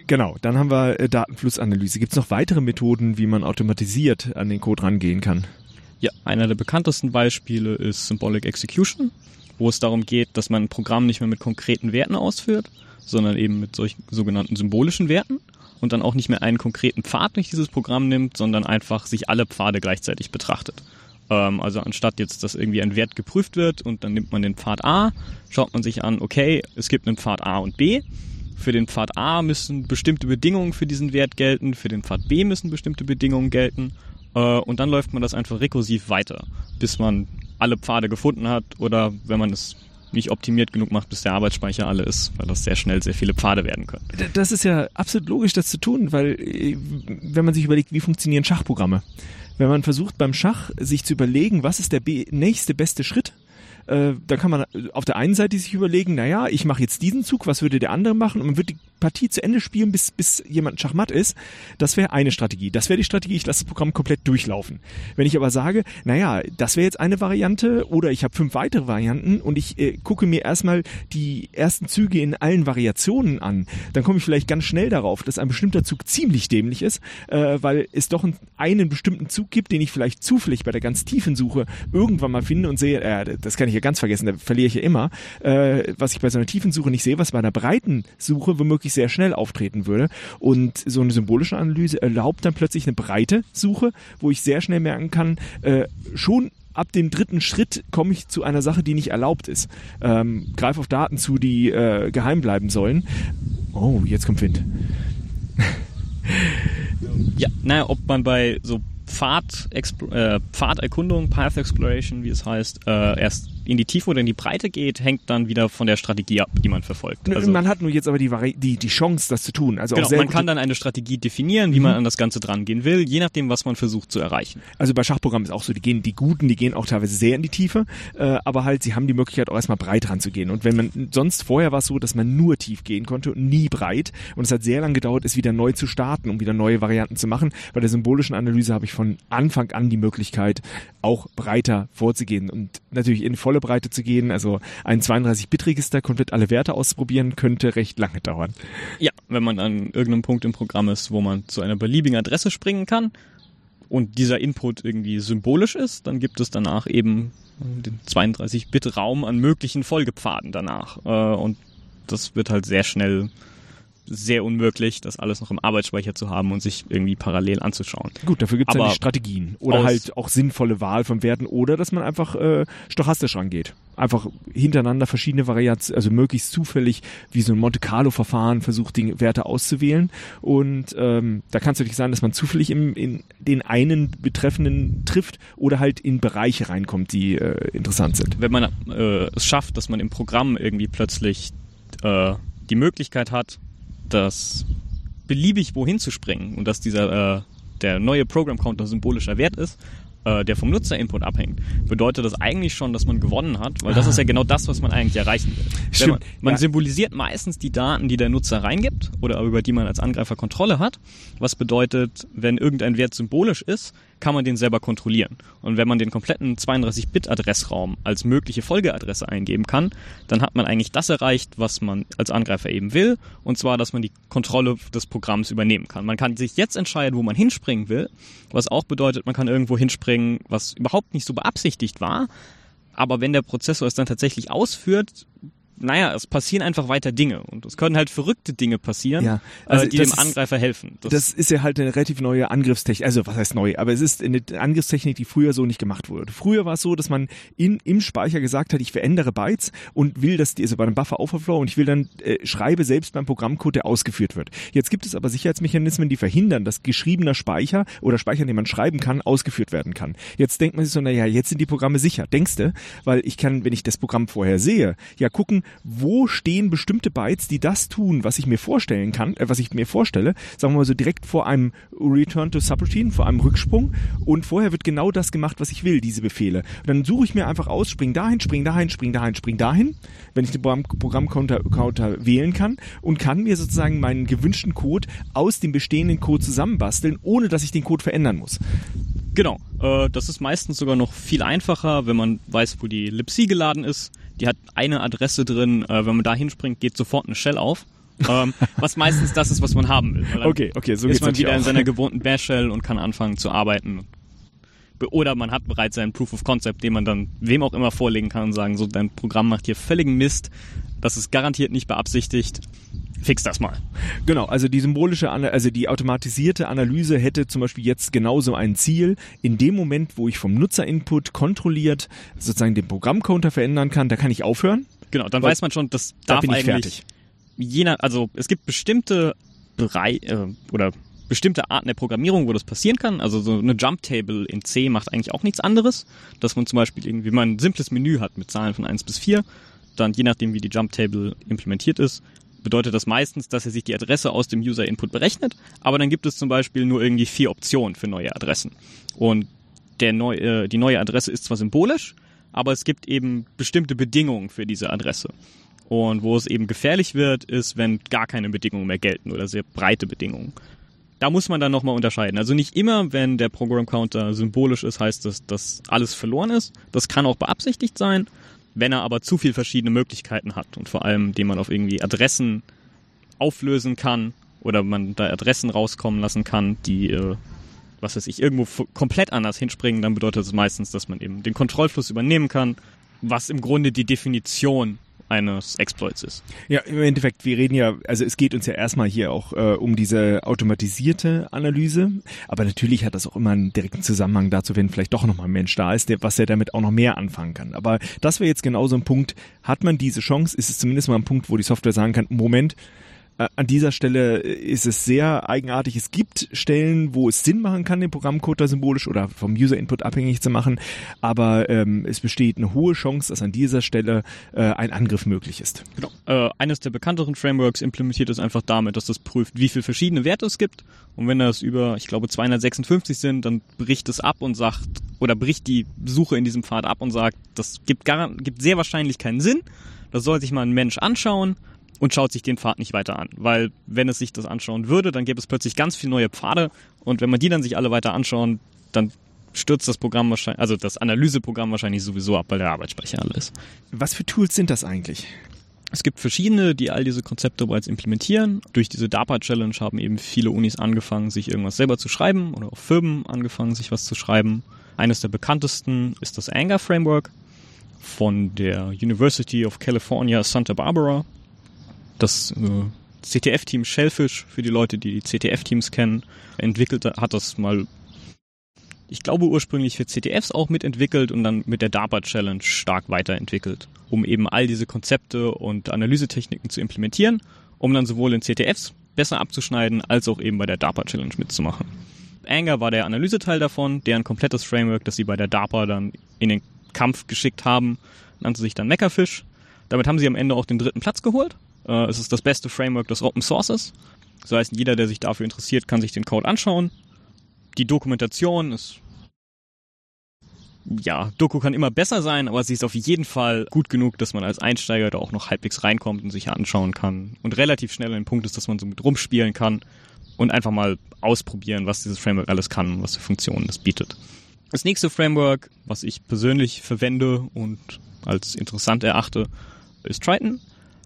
S1: Genau, dann haben wir äh, Datenflussanalyse. Gibt es noch weitere Methoden, wie man automatisiert an den Code rangehen kann?
S2: Ja, einer der bekanntesten Beispiele ist Symbolic Execution, wo es darum geht, dass man ein Programm nicht mehr mit konkreten Werten ausführt, sondern eben mit solchen sogenannten symbolischen Werten und dann auch nicht mehr einen konkreten Pfad durch dieses Programm nimmt, sondern einfach sich alle Pfade gleichzeitig betrachtet. Ähm, also anstatt jetzt, dass irgendwie ein Wert geprüft wird und dann nimmt man den Pfad A, schaut man sich an, okay, es gibt einen Pfad A und B. Für den Pfad A müssen bestimmte Bedingungen für diesen Wert gelten, für den Pfad B müssen bestimmte Bedingungen gelten. Äh, und dann läuft man das einfach rekursiv weiter, bis man alle Pfade gefunden hat oder wenn man es nicht optimiert genug macht, bis der Arbeitsspeicher alle ist, weil das sehr schnell sehr viele Pfade werden können.
S1: Das ist ja absolut logisch, das zu tun, weil äh, wenn man sich überlegt, wie funktionieren Schachprogramme, wenn man versucht beim Schach sich zu überlegen, was ist der nächste beste Schritt, äh, da kann man auf der einen Seite sich überlegen, naja, ich mache jetzt diesen Zug, was würde der andere machen? Und man würde die Partie zu Ende spielen, bis, bis jemand Schachmatt ist. Das wäre eine Strategie. Das wäre die Strategie, ich lasse das Programm komplett durchlaufen. Wenn ich aber sage, naja, das wäre jetzt eine Variante oder ich habe fünf weitere Varianten und ich äh, gucke mir erstmal die ersten Züge in allen Variationen an, dann komme ich vielleicht ganz schnell darauf, dass ein bestimmter Zug ziemlich dämlich ist, äh, weil es doch einen, einen bestimmten Zug gibt, den ich vielleicht zufällig bei der ganz tiefen Suche irgendwann mal finde und sehe, äh, das kann ich ja ganz vergessen, da verliere ich ja immer, äh, was ich bei so einer tiefen Suche nicht sehe, was bei einer breiten Suche womöglich sehr schnell auftreten würde. Und so eine symbolische Analyse erlaubt dann plötzlich eine breite Suche, wo ich sehr schnell merken kann, äh, schon ab dem dritten Schritt komme ich zu einer Sache, die nicht erlaubt ist. Ähm, greif auf Daten zu, die äh, geheim bleiben sollen. Oh, jetzt kommt Wind.
S2: ja, naja, ob man bei so Pfad, äh, Pfaderkundung, Path Exploration, wie es heißt, äh, erst in die Tiefe oder in die Breite geht, hängt dann wieder von der Strategie ab, die man verfolgt.
S1: Also, man hat nur jetzt aber die, die, die Chance, das zu tun. Also
S2: genau, man kann dann eine Strategie definieren, wie mhm. man an das Ganze drangehen will, je nachdem, was man versucht zu erreichen.
S1: Also bei Schachprogrammen ist auch so, die gehen, die Guten, die gehen auch teilweise sehr in die Tiefe, äh, aber halt, sie haben die Möglichkeit auch erstmal breit ranzugehen. Und wenn man, sonst vorher war es so, dass man nur tief gehen konnte und nie breit. Und es hat sehr lange gedauert, es wieder neu zu starten, um wieder neue Varianten zu machen. Bei der symbolischen Analyse habe ich von Anfang an die Möglichkeit, auch breiter vorzugehen und natürlich in volle Breite zu gehen. Also ein 32-Bit-Register komplett alle Werte ausprobieren könnte recht lange dauern.
S2: Ja, wenn man an irgendeinem Punkt im Programm ist, wo man zu einer beliebigen Adresse springen kann und dieser Input irgendwie symbolisch ist, dann gibt es danach eben den 32-Bit-Raum an möglichen Folgepfaden danach. Äh, und das wird halt sehr schnell sehr unmöglich, das alles noch im Arbeitsspeicher zu haben und sich irgendwie parallel anzuschauen.
S1: Gut, dafür gibt es ja Strategien oder halt auch sinnvolle Wahl von Werten oder dass man einfach äh, stochastisch rangeht. Einfach hintereinander verschiedene Variationen, also möglichst zufällig wie so ein Monte Carlo Verfahren versucht, die Werte auszuwählen. Und ähm, da kann es natürlich sein, dass man zufällig im, in den einen Betreffenden trifft oder halt in Bereiche reinkommt, die äh, interessant sind.
S2: Wenn man äh, es schafft, dass man im Programm irgendwie plötzlich äh, die Möglichkeit hat, das beliebig wohin zu springen und dass dieser äh, der neue Program Counter symbolischer Wert ist, äh, der vom Nutzer-Input abhängt, bedeutet das eigentlich schon, dass man gewonnen hat, weil das ah. ist ja genau das, was man eigentlich erreichen will. Stimmt. Man, man ja. symbolisiert meistens die Daten, die der Nutzer reingibt oder über die man als Angreifer Kontrolle hat, was bedeutet, wenn irgendein Wert symbolisch ist, kann man den selber kontrollieren. Und wenn man den kompletten 32-Bit-Adressraum als mögliche Folgeadresse eingeben kann, dann hat man eigentlich das erreicht, was man als Angreifer eben will, und zwar, dass man die Kontrolle des Programms übernehmen kann. Man kann sich jetzt entscheiden, wo man hinspringen will, was auch bedeutet, man kann irgendwo hinspringen, was überhaupt nicht so beabsichtigt war, aber wenn der Prozessor es dann tatsächlich ausführt, naja, es passieren einfach weiter Dinge und es können halt verrückte Dinge passieren,
S1: Ja,
S2: äh,
S1: also
S2: die
S1: das
S2: dem
S1: ist-
S2: Angreifer helfen.
S1: Das ist ja halt eine relativ neue Angriffstechnik. Also was heißt neu? Aber es ist eine Angriffstechnik, die früher so nicht gemacht wurde. Früher war es so, dass man in, im Speicher gesagt hat, ich verändere Bytes und will, dass die, also bei einem Buffer Overflow und ich will dann äh, schreibe selbst beim Programmcode, der ausgeführt wird. Jetzt gibt es aber Sicherheitsmechanismen, die verhindern, dass geschriebener Speicher oder Speicher, den man schreiben kann, ausgeführt werden kann. Jetzt denkt man sich so, naja, jetzt sind die Programme sicher. Denkst du? Weil ich kann, wenn ich das Programm vorher sehe, ja gucken, wo stehen bestimmte Bytes, die das tun, was ich mir vorstellen kann, äh, was ich mir vorstelle, sagen wir mal so direkt vor einem Return to Subroutine, vor einem Rücksprung und vorher wird genau das gemacht, was ich will, diese Befehle. Und dann suche ich mir einfach aus, spring dahin, spring dahin, spring dahin, spring dahin, wenn ich den Programm Programmcounter Counter wählen kann und kann mir sozusagen meinen gewünschten Code aus dem bestehenden Code zusammenbasteln, ohne dass ich den Code verändern muss.
S2: Genau, äh, das ist meistens sogar noch viel einfacher, wenn man weiß, wo die libc geladen ist. Die hat eine Adresse drin, äh, wenn man da hinspringt, geht sofort eine Shell auf. ähm, was meistens das ist, was man haben will.
S1: Okay, okay, so
S2: ist man wieder in
S1: auch.
S2: seiner gewohnten Bash-Shell und kann anfangen zu arbeiten. Be- Oder man hat bereits seinen Proof of Concept, den man dann wem auch immer vorlegen kann und sagen, so dein Programm macht hier völligen Mist, das ist garantiert nicht beabsichtigt, fix das mal.
S1: Genau, also die symbolische, also die automatisierte Analyse hätte zum Beispiel jetzt genauso ein Ziel. In dem Moment, wo ich vom Nutzerinput kontrolliert sozusagen den Programmcounter verändern kann, da kann ich aufhören.
S2: Genau, dann weiß man schon, das
S1: Da
S2: darf
S1: bin ich
S2: eigentlich
S1: fertig.
S2: je nach, also es gibt bestimmte Bereiche äh, oder bestimmte Arten der Programmierung, wo das passieren kann. Also so eine Jump Table in C macht eigentlich auch nichts anderes, dass man zum Beispiel irgendwie mal ein simples Menü hat mit Zahlen von 1 bis 4, dann je nachdem wie die Jump Table implementiert ist, bedeutet das meistens, dass er sich die Adresse aus dem User Input berechnet, aber dann gibt es zum Beispiel nur irgendwie vier Optionen für neue Adressen. Und der neu, äh, die neue Adresse ist zwar symbolisch, aber es gibt eben bestimmte Bedingungen für diese Adresse. Und wo es eben gefährlich wird, ist, wenn gar keine Bedingungen mehr gelten oder sehr breite Bedingungen. Da muss man dann nochmal unterscheiden. Also nicht immer, wenn der Program Counter symbolisch ist, heißt das, dass alles verloren ist. Das kann auch beabsichtigt sein, wenn er aber zu viel verschiedene Möglichkeiten hat und vor allem, den man auf irgendwie Adressen auflösen kann oder man da Adressen rauskommen lassen kann, die, äh, was weiß ich, irgendwo komplett anders hinspringen, dann bedeutet es meistens, dass man eben den Kontrollfluss übernehmen kann, was im Grunde die Definition eines Exploits ist.
S1: Ja, im Endeffekt, wir reden ja, also es geht uns ja erstmal hier auch äh, um diese automatisierte Analyse, aber natürlich hat das auch immer einen direkten Zusammenhang dazu, wenn vielleicht doch nochmal ein Mensch da ist, der, was er damit auch noch mehr anfangen kann. Aber das wäre jetzt genau so ein Punkt, hat man diese Chance, ist es zumindest mal ein Punkt, wo die Software sagen kann, Moment, an dieser Stelle ist es sehr eigenartig. Es gibt Stellen, wo es Sinn machen kann, den Programmcode da symbolisch oder vom User-Input abhängig zu machen, aber ähm, es besteht eine hohe Chance, dass an dieser Stelle äh, ein Angriff möglich ist.
S2: Genau. Äh, eines der bekannteren Frameworks implementiert es einfach damit, dass das prüft, wie viele verschiedene Werte es gibt. Und wenn das über, ich glaube, 256 sind, dann bricht es ab und sagt, oder bricht die Suche in diesem Pfad ab und sagt, das gibt, gar, gibt sehr wahrscheinlich keinen Sinn. Das soll sich mal ein Mensch anschauen und schaut sich den Pfad nicht weiter an. Weil wenn es sich das anschauen würde, dann gäbe es plötzlich ganz viele neue Pfade. Und wenn man die dann sich alle weiter anschauen, dann stürzt das Programm wahrscheinlich, also das Analyseprogramm wahrscheinlich sowieso ab, weil der Arbeitsspeicher alle ist.
S1: Was für Tools sind das eigentlich?
S2: Es gibt verschiedene, die all diese Konzepte bereits implementieren. Durch diese DARPA-Challenge haben eben viele Unis angefangen, sich irgendwas selber zu schreiben oder auch Firmen angefangen, sich was zu schreiben. Eines der bekanntesten ist das Anger Framework von der University of California Santa Barbara. Das äh, CTF-Team Shellfish, für die Leute, die die CTF-Teams kennen, entwickelt hat das mal, ich glaube ursprünglich für CTFs auch mitentwickelt und dann mit der DARPA-Challenge stark weiterentwickelt, um eben all diese Konzepte und Analysetechniken zu implementieren, um dann sowohl in CTFs besser abzuschneiden, als auch eben bei der DARPA-Challenge mitzumachen. Anger war der Analyseteil davon, deren komplettes Framework, das sie bei der DARPA dann in den Kampf geschickt haben, nannte sich dann Meckerfish. Damit haben sie am Ende auch den dritten Platz geholt. Äh, es ist das beste Framework, das Open Source ist. Das heißt, jeder, der sich dafür interessiert, kann sich den Code anschauen. Die Dokumentation ist ja, Doku kann immer besser sein, aber sie ist auf jeden Fall gut genug, dass man als Einsteiger da auch noch halbwegs reinkommt und sich anschauen kann und relativ schnell den Punkt ist, dass man so mit rumspielen kann und einfach mal ausprobieren, was dieses Framework alles kann und was für Funktionen es bietet. Das nächste Framework, was ich persönlich verwende und als interessant erachte, ist Triton.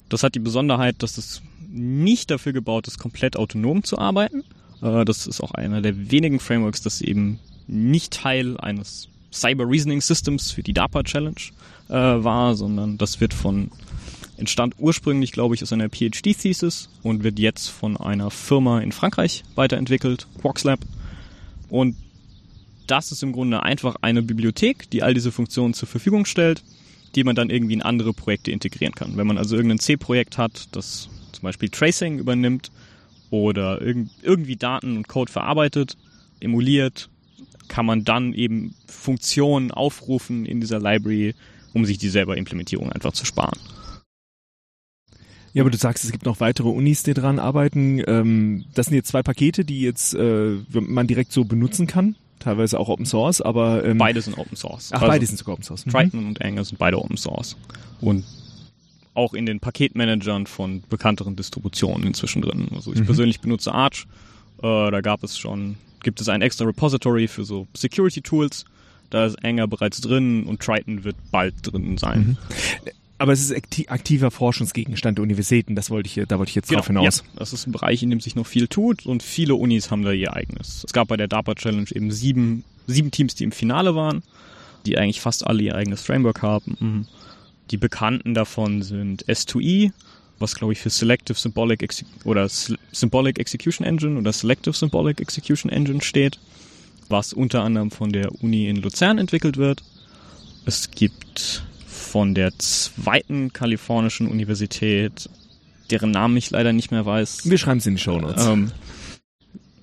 S2: Das hat die Besonderheit, dass es nicht dafür gebaut ist, komplett autonom zu arbeiten. Äh, Das ist auch einer der wenigen Frameworks, das eben nicht Teil eines Cyber Reasoning Systems für die DARPA Challenge äh, war, sondern das wird von entstand ursprünglich, glaube ich, aus einer PhD-Thesis und wird jetzt von einer Firma in Frankreich weiterentwickelt, QuarksLab. Und das ist im Grunde einfach eine Bibliothek, die all diese Funktionen zur Verfügung stellt, die man dann irgendwie in andere Projekte integrieren kann. Wenn man also irgendein C-Projekt hat, das zum Beispiel Tracing übernimmt oder irgendwie Daten und Code verarbeitet, emuliert, kann man dann eben Funktionen aufrufen in dieser Library, um sich die selber Implementierung einfach zu sparen.
S1: Ja, aber du sagst, es gibt noch weitere Unis, die dran arbeiten. Ähm, das sind jetzt zwei Pakete, die jetzt äh, man direkt so benutzen kann. Teilweise auch Open Source, aber
S2: ähm, beide sind Open Source.
S1: Ach, also beide sind sogar Open Source.
S2: Mhm. Triton und Anger sind beide Open Source und auch in den Paketmanagern von bekannteren Distributionen inzwischen drin. Also ich mhm. persönlich benutze Arch. Äh, da gab es schon, gibt es ein extra Repository für so Security Tools. Da ist Anger bereits drin und Triton wird bald drin sein.
S1: Mhm. Aber es ist aktiver Forschungsgegenstand der Universitäten, das wollte ich, da wollte ich jetzt genau, drauf hinaus.
S2: Ja, das ist ein Bereich, in dem sich noch viel tut und viele Unis haben da ihr eigenes. Es gab bei der DARPA Challenge eben sieben, sieben Teams, die im Finale waren, die eigentlich fast alle ihr eigenes Framework haben. Mhm. Die bekannten davon sind S2E, was glaube ich für Selective Symbolic Exe oder Symbolic Execution Engine oder Selective Symbolic Execution Engine steht, was unter anderem von der Uni in Luzern entwickelt wird. Es gibt von der zweiten kalifornischen Universität, deren Namen ich leider nicht mehr weiß.
S1: Wir schreiben es in die Show Notes. Ähm,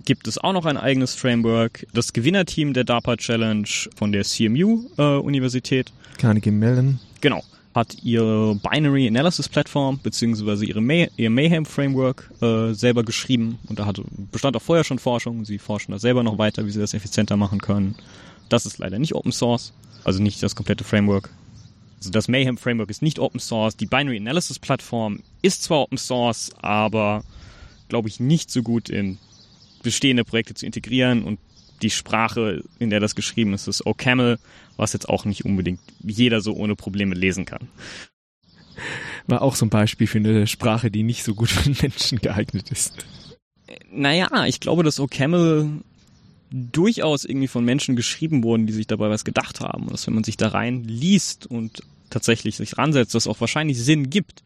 S2: gibt es auch noch ein eigenes Framework. Das Gewinnerteam der DARPA Challenge von der CMU äh, Universität.
S1: Carnegie Mellon.
S2: Genau. Hat ihre Binary Analysis Plattform beziehungsweise ihre May ihr Mayhem Framework äh, selber geschrieben und da hatte, bestand auch vorher schon Forschung. Sie forschen da selber noch weiter, wie sie das effizienter machen können. Das ist leider nicht Open Source, also nicht das komplette Framework. Also das Mayhem Framework ist nicht Open Source. Die Binary Analysis Plattform ist zwar Open Source, aber glaube ich nicht so gut in bestehende Projekte zu integrieren und die Sprache, in der das geschrieben ist, ist OCaml, was jetzt auch nicht unbedingt jeder so ohne Probleme lesen kann.
S1: War auch so ein Beispiel für eine Sprache, die nicht so gut für Menschen geeignet ist.
S2: Naja, ich glaube, dass OCaml durchaus irgendwie von Menschen geschrieben wurden, die sich dabei was gedacht haben. Und dass wenn man sich da rein liest und tatsächlich sich ransetzt, das auch wahrscheinlich Sinn gibt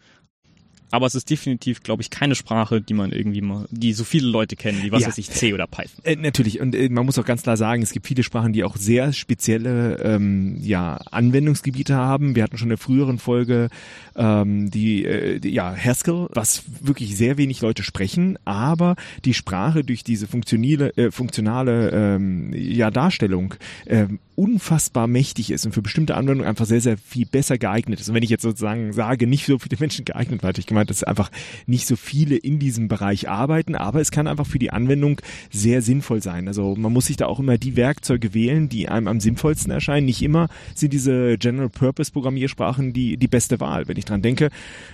S2: aber es ist definitiv, glaube ich, keine Sprache, die man irgendwie mal, die so viele Leute kennen, wie was ja. weiß ich, C oder Python.
S1: Äh, natürlich. Und äh, man muss auch ganz klar sagen, es gibt viele Sprachen, die auch sehr spezielle ähm, ja, Anwendungsgebiete haben. Wir hatten schon in der früheren Folge ähm, die, äh, die ja Haskell, was wirklich sehr wenig Leute sprechen, aber die Sprache durch diese funktionale, äh, funktionale ähm, ja, Darstellung äh, unfassbar mächtig ist und für bestimmte Anwendungen einfach sehr, sehr viel besser geeignet ist. Und wenn ich jetzt sozusagen sage, nicht so viele Menschen geeignet, weil ich gemeint, dass einfach nicht so viele in diesem Bereich arbeiten, aber es kann einfach für die Anwendung sehr sinnvoll sein. Also man muss sich da auch immer die Werkzeuge wählen, die einem am sinnvollsten erscheinen. Nicht immer sind diese General Purpose Programmiersprachen die, die beste Wahl. Wenn ich dran denke,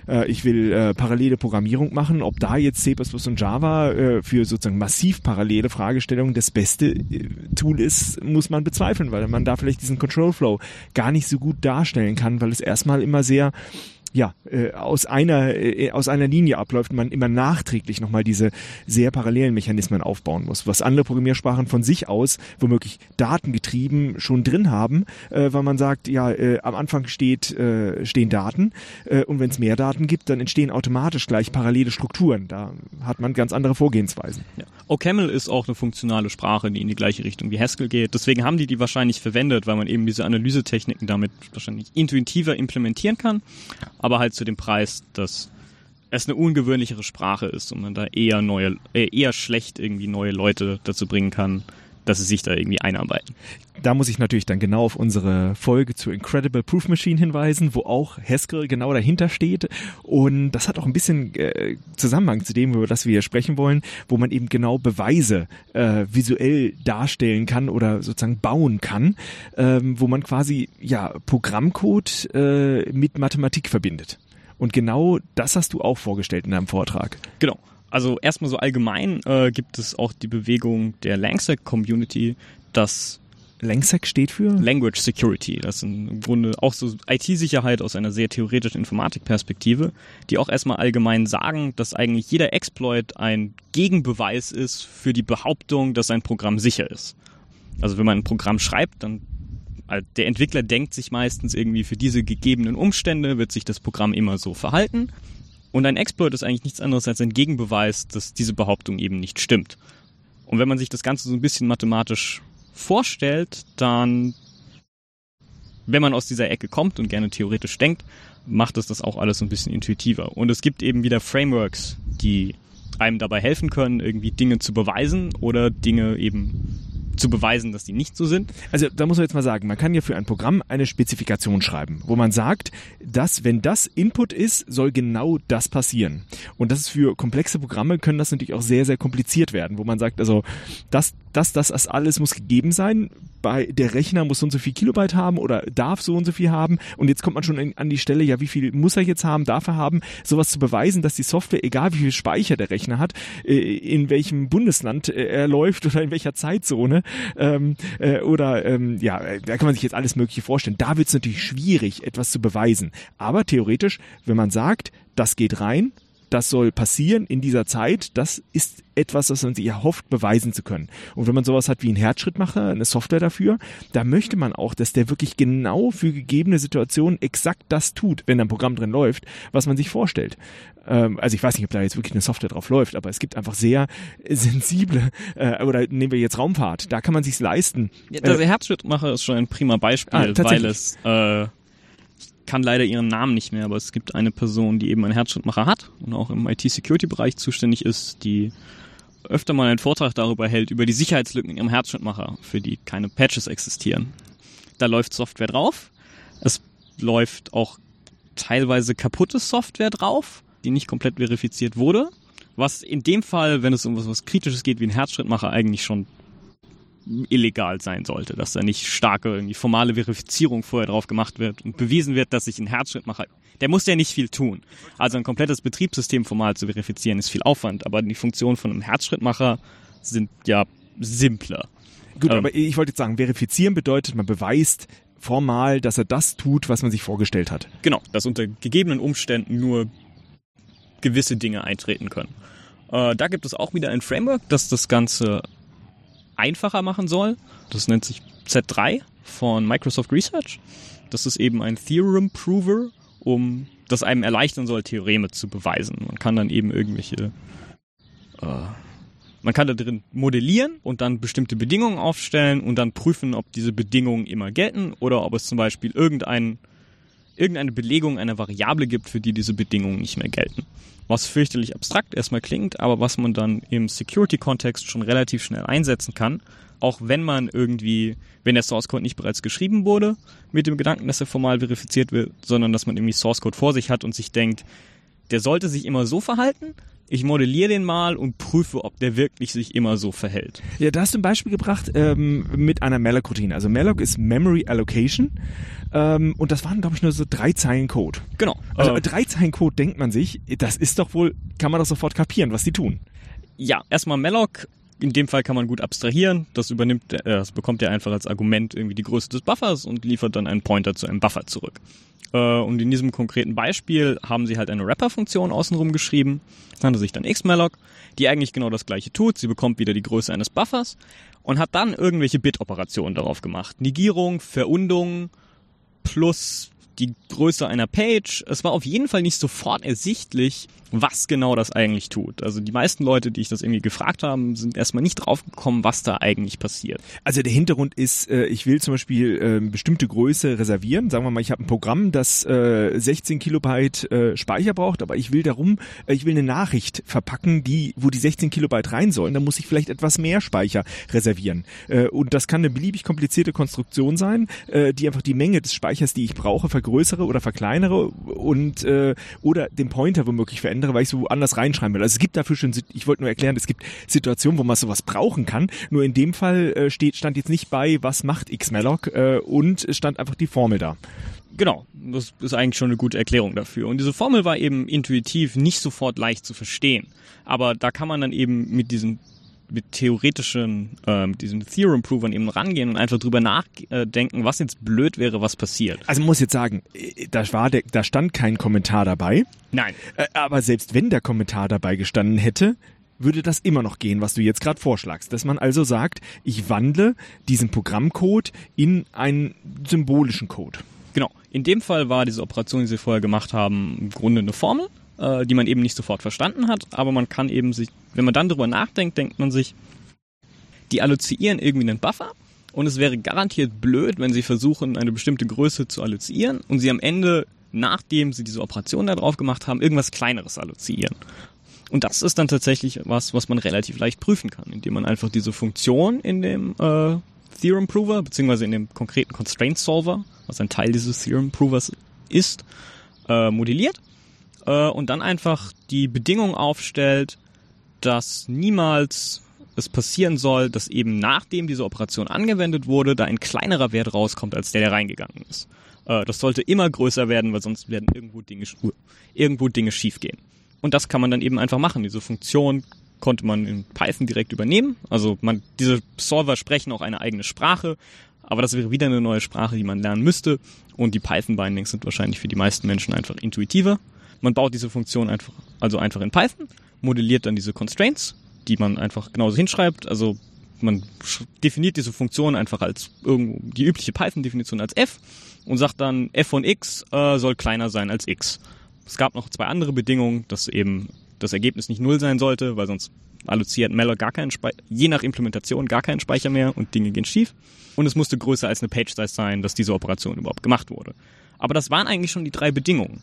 S1: äh, ich will äh, parallele Programmierung machen, ob da jetzt C++ und Java äh, für sozusagen massiv parallele Fragestellungen das beste äh, Tool ist, muss man bezweifeln, weil man da vielleicht diesen Control Flow gar nicht so gut darstellen kann, weil es erstmal immer sehr ja, äh, aus einer äh, aus einer Linie abläuft man immer nachträglich nochmal diese sehr parallelen Mechanismen aufbauen muss, was andere Programmiersprachen von sich aus womöglich datengetrieben schon drin haben, äh, weil man sagt, ja, äh, am Anfang steht, äh, stehen Daten äh, und wenn es mehr Daten gibt, dann entstehen automatisch gleich parallele Strukturen. Da hat man ganz andere Vorgehensweisen.
S2: Ja. OCaml ist auch eine funktionale Sprache, die in die gleiche Richtung wie Haskell geht. Deswegen haben die die wahrscheinlich verwendet, weil man eben diese Analysetechniken damit wahrscheinlich intuitiver implementieren kann aber halt zu dem Preis, dass es eine ungewöhnlichere Sprache ist und man da eher neue, äh, eher schlecht irgendwie neue Leute dazu bringen kann, dass sie sich da irgendwie einarbeiten.
S1: Da muss ich natürlich dann genau auf unsere Folge zu Incredible Proof Machine hinweisen, wo auch Haskell genau dahinter steht. Und das hat auch ein bisschen äh, Zusammenhang zu dem, über das wir hier sprechen wollen, wo man eben genau Beweise äh, visuell darstellen kann oder sozusagen bauen kann, ähm, wo man quasi ja Programmcode äh, mit Mathematik verbindet. Und genau das hast du auch vorgestellt in deinem Vortrag.
S2: Genau. Also erstmal so allgemein äh, gibt es auch die Bewegung der Langsec Community, dass
S1: Langsec steht für?
S2: Language Security. Das ist im Grunde auch so IT-Sicherheit aus einer sehr theoretischen Informatikperspektive, die auch erstmal allgemein sagen, dass eigentlich jeder Exploit ein Gegenbeweis ist für die Behauptung, dass ein Programm sicher ist. Also wenn man ein Programm schreibt, dann also der Entwickler denkt sich meistens irgendwie für diese gegebenen Umstände wird sich das Programm immer so verhalten. Und ein Exploit ist eigentlich nichts anderes als ein Gegenbeweis, dass diese Behauptung eben nicht stimmt. Und wenn man sich das Ganze so ein bisschen mathematisch vorstellt, dann, wenn man aus dieser Ecke kommt und gerne theoretisch denkt, macht es das auch alles so ein bisschen intuitiver. Und es gibt eben wieder Frameworks, die einem dabei helfen können, irgendwie Dinge zu beweisen oder Dinge eben zu beweisen, dass die nicht so sind.
S1: Also da muss man jetzt mal sagen, man kann ja für ein Programm eine Spezifikation schreiben, wo man sagt, dass wenn das Input ist, soll genau das passieren. Und das ist für komplexe Programme können das natürlich auch sehr, sehr kompliziert werden, wo man sagt, also das, das, das, das alles muss gegeben sein. Bei der Rechner muss so und so viel Kilobyte haben oder darf so und so viel haben. Und jetzt kommt man schon in, an die Stelle, ja, wie viel muss er jetzt haben, darf er haben, sowas zu beweisen, dass die Software, egal wie viel Speicher der Rechner hat, äh, in welchem Bundesland äh, er läuft oder in welcher Zeitzone, ähm, äh, oder ähm, ja, da kann man sich jetzt alles Mögliche vorstellen. Da wird es natürlich schwierig, etwas zu beweisen. Aber theoretisch, wenn man sagt, das geht rein, das soll passieren in dieser Zeit, das ist etwas, das man sich erhofft, beweisen zu können. Und wenn man sowas hat wie einen Herzschrittmacher, eine Software dafür, da möchte man auch, dass der wirklich genau für gegebene Situationen exakt das tut, wenn ein Programm drin läuft, was man sich vorstellt. Ähm, also ich weiß nicht, ob da jetzt wirklich eine Software drauf läuft, aber es gibt einfach sehr sensible, äh, oder nehmen wir jetzt Raumfahrt, da kann man sich's leisten.
S2: Ja, der äh, Herzschrittmacher ist schon ein prima Beispiel, ah, weil es äh, kann leider ihren Namen nicht mehr, aber es gibt eine Person, die eben einen Herzschrittmacher hat und auch im IT-Security-Bereich zuständig ist, die öfter mal einen Vortrag darüber hält, über die Sicherheitslücken in ihrem Herzschrittmacher, für die keine Patches existieren. Da läuft Software drauf. Es läuft auch teilweise kaputte Software drauf, die nicht komplett verifiziert wurde. Was in dem Fall, wenn es um was Kritisches geht wie ein Herzschrittmacher, eigentlich schon illegal sein sollte, dass da nicht starke irgendwie formale Verifizierung vorher drauf gemacht wird und bewiesen wird, dass ich einen Herzschrittmacher, der muss ja nicht viel tun. Also ein komplettes Betriebssystem formal zu verifizieren ist viel Aufwand, aber die Funktionen von einem Herzschrittmacher sind ja simpler.
S1: Gut, ähm, aber ich wollte jetzt sagen, verifizieren bedeutet, man beweist formal, dass er das tut, was man sich vorgestellt hat.
S2: Genau, dass unter gegebenen Umständen nur gewisse Dinge eintreten können. Äh, da gibt es auch wieder ein Framework, das das Ganze einfacher machen soll. Das nennt sich Z3 von Microsoft Research. Das ist eben ein Theorem Prover, um das einem erleichtern soll, Theoreme zu beweisen. Man kann dann eben irgendwelche äh, man kann da drin modellieren und dann bestimmte Bedingungen aufstellen und dann prüfen, ob diese Bedingungen immer gelten oder ob es zum Beispiel irgendein, irgendeine Belegung einer Variable gibt, für die diese Bedingungen nicht mehr gelten was fürchterlich abstrakt erstmal klingt, aber was man dann im Security-Kontext schon relativ schnell einsetzen kann, auch wenn man irgendwie, wenn der Source Code nicht bereits geschrieben wurde, mit dem Gedanken, dass er formal verifiziert wird, sondern dass man irgendwie Source Code vor sich hat und sich denkt, der sollte sich immer so verhalten, ich modelliere den mal und prüfe, ob der wirklich sich immer so verhält.
S1: Ja, da hast du ein Beispiel gebracht ähm, mit einer Malloc-Routine. Also Malloc ist Memory Allocation ähm, und das waren, glaube ich, nur so drei Zeilen Code.
S2: Genau.
S1: Also äh, drei Zeilen Code denkt man sich, das ist doch wohl, kann man doch sofort kapieren, was die tun.
S2: Ja, erstmal Malloc in dem Fall kann man gut abstrahieren. Das übernimmt, äh, das bekommt er einfach als Argument irgendwie die Größe des Buffers und liefert dann einen Pointer zu einem Buffer zurück. Äh, und in diesem konkreten Beispiel haben sie halt eine Wrapper-Funktion außenrum geschrieben. Das nannte sich dann xmalloc, die eigentlich genau das gleiche tut. Sie bekommt wieder die Größe eines Buffers und hat dann irgendwelche Bit-Operationen darauf gemacht. Negierung, Verundung plus die Größe einer Page. Es war auf jeden Fall nicht sofort ersichtlich, was genau das eigentlich tut. Also die meisten Leute, die ich das irgendwie gefragt haben, sind erstmal nicht draufgekommen, was da eigentlich passiert.
S1: Also der Hintergrund ist, äh, ich will zum Beispiel äh, bestimmte Größe reservieren. Sagen wir mal, ich habe ein Programm, das äh, 16 Kilobyte äh, Speicher braucht, aber ich will darum, ich will eine Nachricht verpacken, die, wo die 16 Kilobyte rein sollen. Dann muss ich vielleicht etwas mehr Speicher reservieren. Und das kann eine beliebig komplizierte Konstruktion sein, die einfach die Menge des Speichers, die ich brauche, vergrößere oder verkleinere und äh, oder den Pointer womöglich verändere weil ich so anders reinschreiben will. Also es gibt dafür schon, ich wollte nur erklären, es gibt Situationen, wo man sowas brauchen kann. Nur in dem Fall äh, steht, stand jetzt nicht bei, was macht xmalloc äh, und stand einfach die Formel da.
S2: Genau, das ist eigentlich schon eine gute Erklärung dafür. Und diese Formel war eben intuitiv nicht sofort leicht zu verstehen. Aber da kann man dann eben mit diesen mit theoretischen, äh, mit diesen Theorem-Provern eben rangehen und einfach drüber nachdenken, was jetzt blöd wäre, was passiert.
S1: Also man muss jetzt sagen, da war der, da stand kein Kommentar dabei.
S2: Nein.
S1: Äh, aber selbst wenn der Kommentar dabei gestanden hätte, würde das immer noch gehen, was du jetzt gerade vorschlagst. Dass man also sagt, ich wandle diesen Programmcode in einen symbolischen Code.
S2: Genau. In dem Fall war diese Operation, die sie vorher gemacht haben, im Grunde eine Formel, äh, die man eben nicht sofort verstanden hat, aber man kann eben sich, wenn man dann drüber nachdenkt, denkt man sich, die allozieren irgendwie einen Buffer und es wäre garantiert blöd, wenn sie versuchen, eine bestimmte Größe zu allozieren und sie am Ende, nachdem sie diese Operation da drauf gemacht haben, irgendwas Kleineres allozieren. Und das ist dann tatsächlich was, was man relativ leicht prüfen kann, indem man einfach diese Funktion in dem äh, Theorem Prover, beziehungsweise in dem konkreten Constraint Solver, was ein Teil dieses Theorem Provers ist, äh, modelliert äh, und dann einfach die Bedingung aufstellt, dass niemals es passieren soll, dass eben nachdem diese Operation angewendet wurde, da ein kleinerer Wert rauskommt, als der, der reingegangen ist. Äh, das sollte immer größer werden, weil sonst werden irgendwo Dinge, irgendwo Dinge schiefgehen. Und das kann man dann eben einfach machen. Diese Funktion konnte man in Python direkt übernehmen. Also man, diese Solver sprechen auch eine eigene Sprache, aber das wäre wieder eine neue Sprache, die man lernen müsste. Und die Python-Bindings sind wahrscheinlich für die meisten Menschen einfach intuitiver. Man baut diese Funktion einfach, also einfach in Python, modelliert dann diese Constraints, die man einfach genauso hinschreibt. Also man definiert diese Funktion einfach als irgendwo die übliche Python-Definition als f und sagt dann f von x äh, soll kleiner sein als x. Es gab noch zwei andere Bedingungen, dass eben das Ergebnis nicht null sein sollte, weil sonst alloziert Malloc gar keinen Speicher, je nach Implementation gar keinen Speicher mehr und Dinge gehen schief. Und es musste größer als eine Page-Size sein, dass diese Operation überhaupt gemacht wurde. Aber das waren eigentlich schon die drei Bedingungen.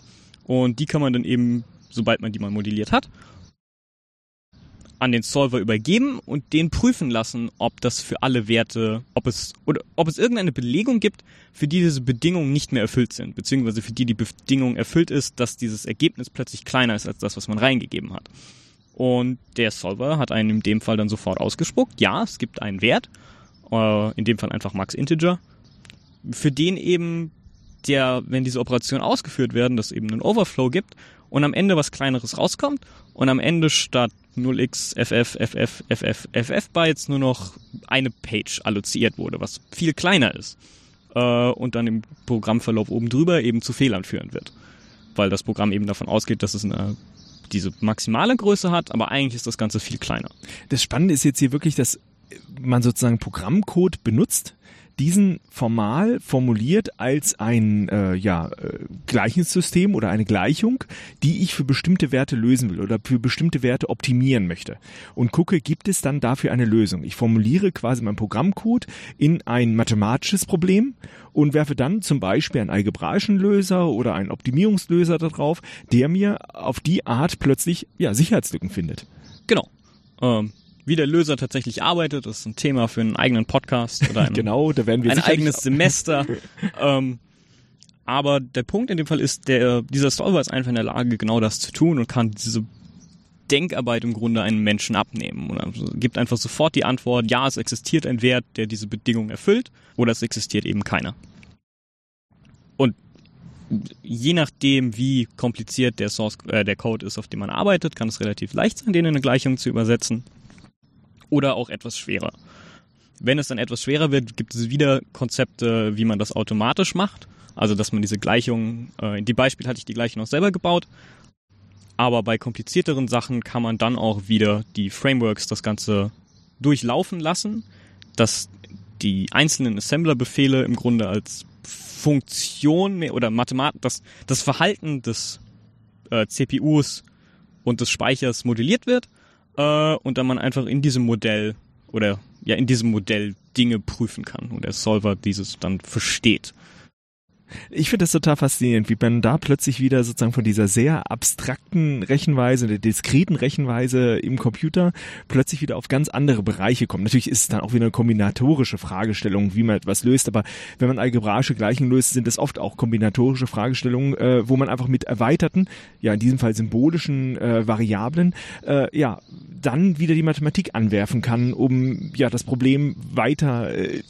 S2: Und die kann man dann eben, sobald man die mal modelliert hat, an den Solver übergeben und den prüfen lassen, ob das für alle Werte, ob es oder ob es irgendeine Belegung gibt, für die diese Bedingungen nicht mehr erfüllt sind, beziehungsweise für die die Bedingung erfüllt ist, dass dieses Ergebnis plötzlich kleiner ist als das, was man reingegeben hat. Und der Solver hat einen in dem Fall dann sofort ausgespuckt. Ja, es gibt einen Wert, äh, in dem Fall einfach Max Integer, für den eben der, wenn diese Operationen ausgeführt werden, dass eben einen Overflow gibt und am Ende was Kleineres rauskommt und am Ende statt 0x ff ff ff ff Bytes nur noch eine Page alloziert wurde, was viel kleiner ist äh, und dann im Programmverlauf oben drüber eben zu Fehlern führen wird, weil das Programm eben davon ausgeht, dass es eine diese maximale Größe hat, aber eigentlich ist das Ganze viel kleiner.
S1: Das Spannende ist jetzt hier wirklich, dass man sozusagen Programmcode benutzt, diesen formal formuliert als ein äh, ja, äh, Gleichungssystem oder eine Gleichung, die ich für bestimmte Werte lösen will oder für bestimmte Werte optimieren möchte. Und gucke, gibt es dann dafür eine Lösung? Ich formuliere quasi meinen Programmcode in ein mathematisches Problem und werfe dann zum Beispiel einen algebraischen Löser oder einen Optimierungslöser darauf, der mir auf die Art plötzlich ja, Sicherheitslücken findet.
S2: Genau. Ähm, wie der Löser tatsächlich arbeitet, das ist ein Thema für einen eigenen Podcast oder ein,
S1: genau, da werden wir
S2: ein eigenes Semester. ähm, aber der Punkt in dem Fall ist, der, dieser Solver ist einfach in der Lage, genau das zu tun und kann diese Denkarbeit im Grunde einem Menschen abnehmen. Und also gibt einfach sofort die Antwort, ja, es existiert ein Wert, der diese Bedingung erfüllt, oder es existiert eben keiner. Und je nachdem, wie kompliziert der Source, äh, der Code ist, auf dem man arbeitet, kann es relativ leicht sein, den in eine Gleichung zu übersetzen oder auch etwas schwerer. Wenn es dann etwas schwerer wird, gibt es wieder Konzepte, wie man das automatisch macht. Also, dass man diese Gleichung, äh, in dem Beispiel hatte ich die Gleichung noch selber gebaut. Aber bei komplizierteren Sachen kann man dann auch wieder die Frameworks das Ganze durchlaufen lassen, dass die einzelnen Assembler-Befehle im Grunde als Funktion oder Mathemat das, das Verhalten des äh, CPUs und des Speichers modelliert wird äh, und dann man einfach in diesem Modell oder ja in diesem Modell Dinge prüfen kann und der Solver dieses dann versteht.
S1: Ich finde das total faszinierend, wie man da plötzlich wieder sozusagen von dieser sehr abstrakten Rechenweise, der diskreten Rechenweise im Computer plötzlich wieder auf ganz andere Bereiche kommt. Natürlich ist es dann auch wieder eine kombinatorische Fragestellung, wie man etwas löst, aber wenn man algebraische Gleichen löst, sind es oft auch kombinatorische Fragestellungen, äh, wo man einfach mit erweiterten, ja in diesem Fall symbolischen äh, Variablen, äh, ja, dann wieder die Mathematik anwerfen kann, um ja das Problem weiter äh,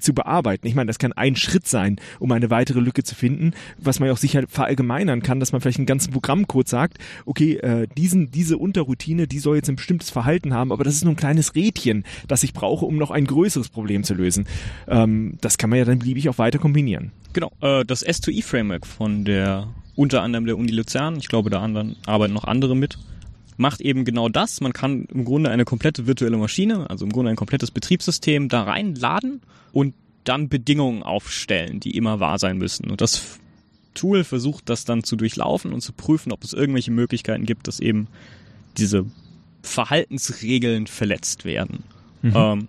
S1: zu bearbeiten. Ich meine, das kann ein Schritt sein, um eine weitere weitere Lücke zu finden, was man ja auch sicher verallgemeinern kann, dass man vielleicht einen ganzen Programmcode sagt, okay, äh, diesen, diese Unterroutine, die soll jetzt ein bestimmtes Verhalten haben, aber das ist nur ein kleines Rädchen, das ich brauche, um noch ein größeres Problem zu lösen. Ähm, das kann man ja dann beliebig auch weiter kombinieren.
S2: Genau, äh, das S2E-Framework von der unter anderem der Uni Luzern, ich glaube, da anderen, arbeiten noch andere mit, macht eben genau das. Man kann im Grunde eine komplette virtuelle Maschine, also im Grunde ein komplettes Betriebssystem da reinladen und dann Bedingungen aufstellen, die immer wahr sein müssen. Und das Tool versucht das dann zu durchlaufen und zu prüfen, ob es irgendwelche Möglichkeiten gibt, dass eben diese Verhaltensregeln verletzt werden. Mhm. Ähm,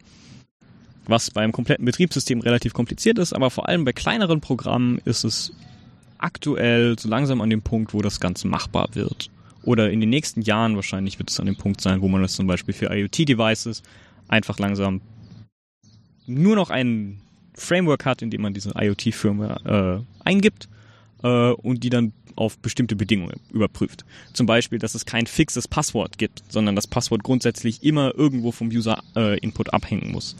S2: was beim kompletten Betriebssystem relativ kompliziert ist, aber vor allem bei kleineren Programmen ist es aktuell so langsam an dem Punkt, wo das Ganze machbar wird. Oder in den nächsten Jahren wahrscheinlich wird es an dem Punkt sein, wo man das zum Beispiel für IoT-Devices einfach langsam nur noch ein Framework hat, in dem man diese IoT-Firmware äh, eingibt äh, und die dann auf bestimmte Bedingungen überprüft. Zum Beispiel, dass es kein fixes Passwort gibt, sondern das Passwort grundsätzlich immer irgendwo vom User-Input äh, abhängen muss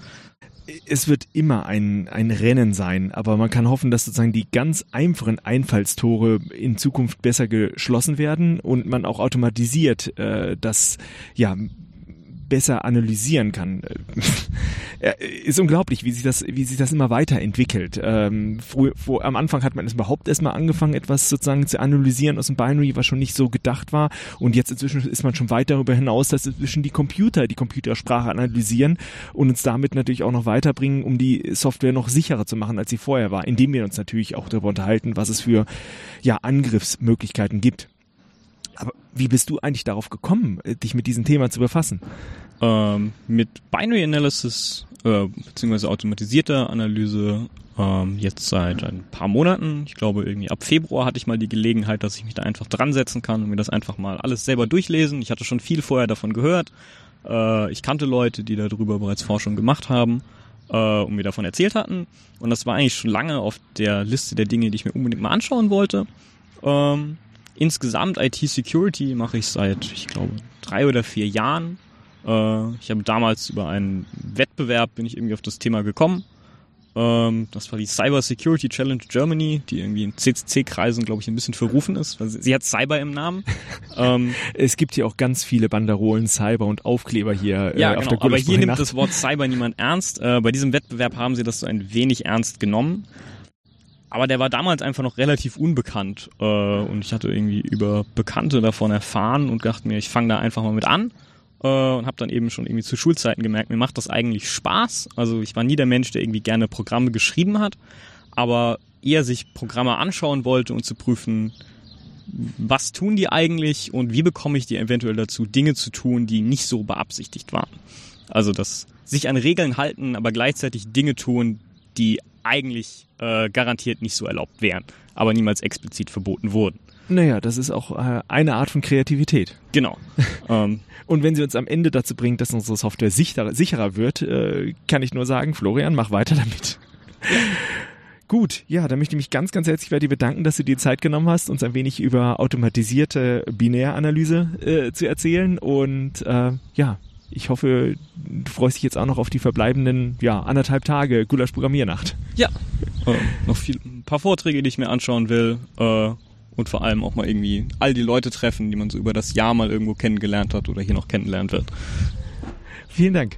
S1: es wird immer ein, ein Rennen sein, aber man kann hoffen, dass sozusagen die ganz einfachen Einfallstore in Zukunft besser geschlossen werden und man auch automatisiert äh, das ja besser analysieren kann. ist unglaublich, wie sich das, wie sich das immer weiterentwickelt. Ähm, früh, vor, am Anfang hat man es überhaupt erstmal angefangen, etwas sozusagen zu analysieren aus dem Binary, was schon nicht so gedacht war. Und jetzt inzwischen ist man schon weit darüber hinaus, dass inzwischen die Computer die Computersprache analysieren und uns damit natürlich auch noch weiterbringen, um die Software noch sicherer zu machen, als sie vorher war, indem wir uns natürlich auch darüber unterhalten, was es für ja, Angriffsmöglichkeiten gibt. Wie bist du eigentlich darauf gekommen, äh, dich mit diesem Thema zu befassen?
S2: Ähm, mit Binary Analysis äh, beziehungsweise automatisierter Analyse ähm, jetzt seit ein paar Monaten. Ich glaube, irgendwie ab Februar hatte ich mal die Gelegenheit, dass ich mich da einfach dran setzen kann und mir das einfach mal alles selber durchlesen. Ich hatte schon viel vorher davon gehört. Äh, ich kannte Leute, die darüber bereits Forschung gemacht haben äh, und mir davon erzählt hatten. Und das war eigentlich schon lange auf der Liste der Dinge, die ich mir unbedingt mal anschauen wollte. Ähm, insgesamt IT-Security mache ich seit, ich glaube, drei oder vier Jahren. Äh, ich habe damals über einen Wettbewerb bin ich irgendwie auf das Thema gekommen. Ähm, das war die Cyber Security Challenge Germany, die irgendwie in CCC-Kreisen, glaube ich, ein bisschen verrufen ist. Weil sie hat Cyber im Namen.
S1: ähm, es gibt hier auch ganz viele Banderolen, Cyber und Aufkleber hier.
S2: Äh, ja, genau, aber hier nimmt das Wort Cyber niemand ernst. Äh, bei diesem Wettbewerb haben sie das so ein wenig ernst genommen. Aber der war damals einfach noch relativ unbekannt äh, und ich hatte irgendwie über Bekannte davon erfahren und dachte mir, ich fange da einfach mal mit an äh, und habe dann eben schon irgendwie zu Schulzeiten gemerkt, mir macht das eigentlich Spaß. Also ich war nie der Mensch, der irgendwie gerne Programme geschrieben hat, aber eher sich Programme anschauen wollte und zu prüfen, was tun die eigentlich und wie bekomme ich die eventuell dazu, Dinge zu tun, die nicht so beabsichtigt waren. Also das sich an Regeln halten, aber gleichzeitig Dinge tun, die eigentlich äh, garantiert nicht so erlaubt wären, aber niemals explizit verboten wurden.
S1: Naja, das ist auch äh, eine Art von Kreativität.
S2: Genau.
S1: ähm, und wenn sie uns am Ende dazu bringt, dass unsere Software sicherer, sicherer wird, äh, kann ich nur sagen, Florian, mach weiter damit. Gut, ja, dann möchte ich mich ganz, ganz herzlich bei dir bedanken, dass du dir Zeit genommen hast, uns ein wenig über automatisierte Binäranalyse äh, zu erzählen. Und äh, ja, ich hoffe, du freust dich jetzt auch noch auf die verbleibenden ja, anderthalb Tage Gulasch Programmiernacht.
S2: Ja, äh, noch viel, ein paar Vorträge, die ich mir anschauen will. Äh, und vor allem auch mal irgendwie all die Leute treffen, die man so über das Jahr mal irgendwo kennengelernt hat oder hier noch kennenlernen wird.
S1: Vielen Dank.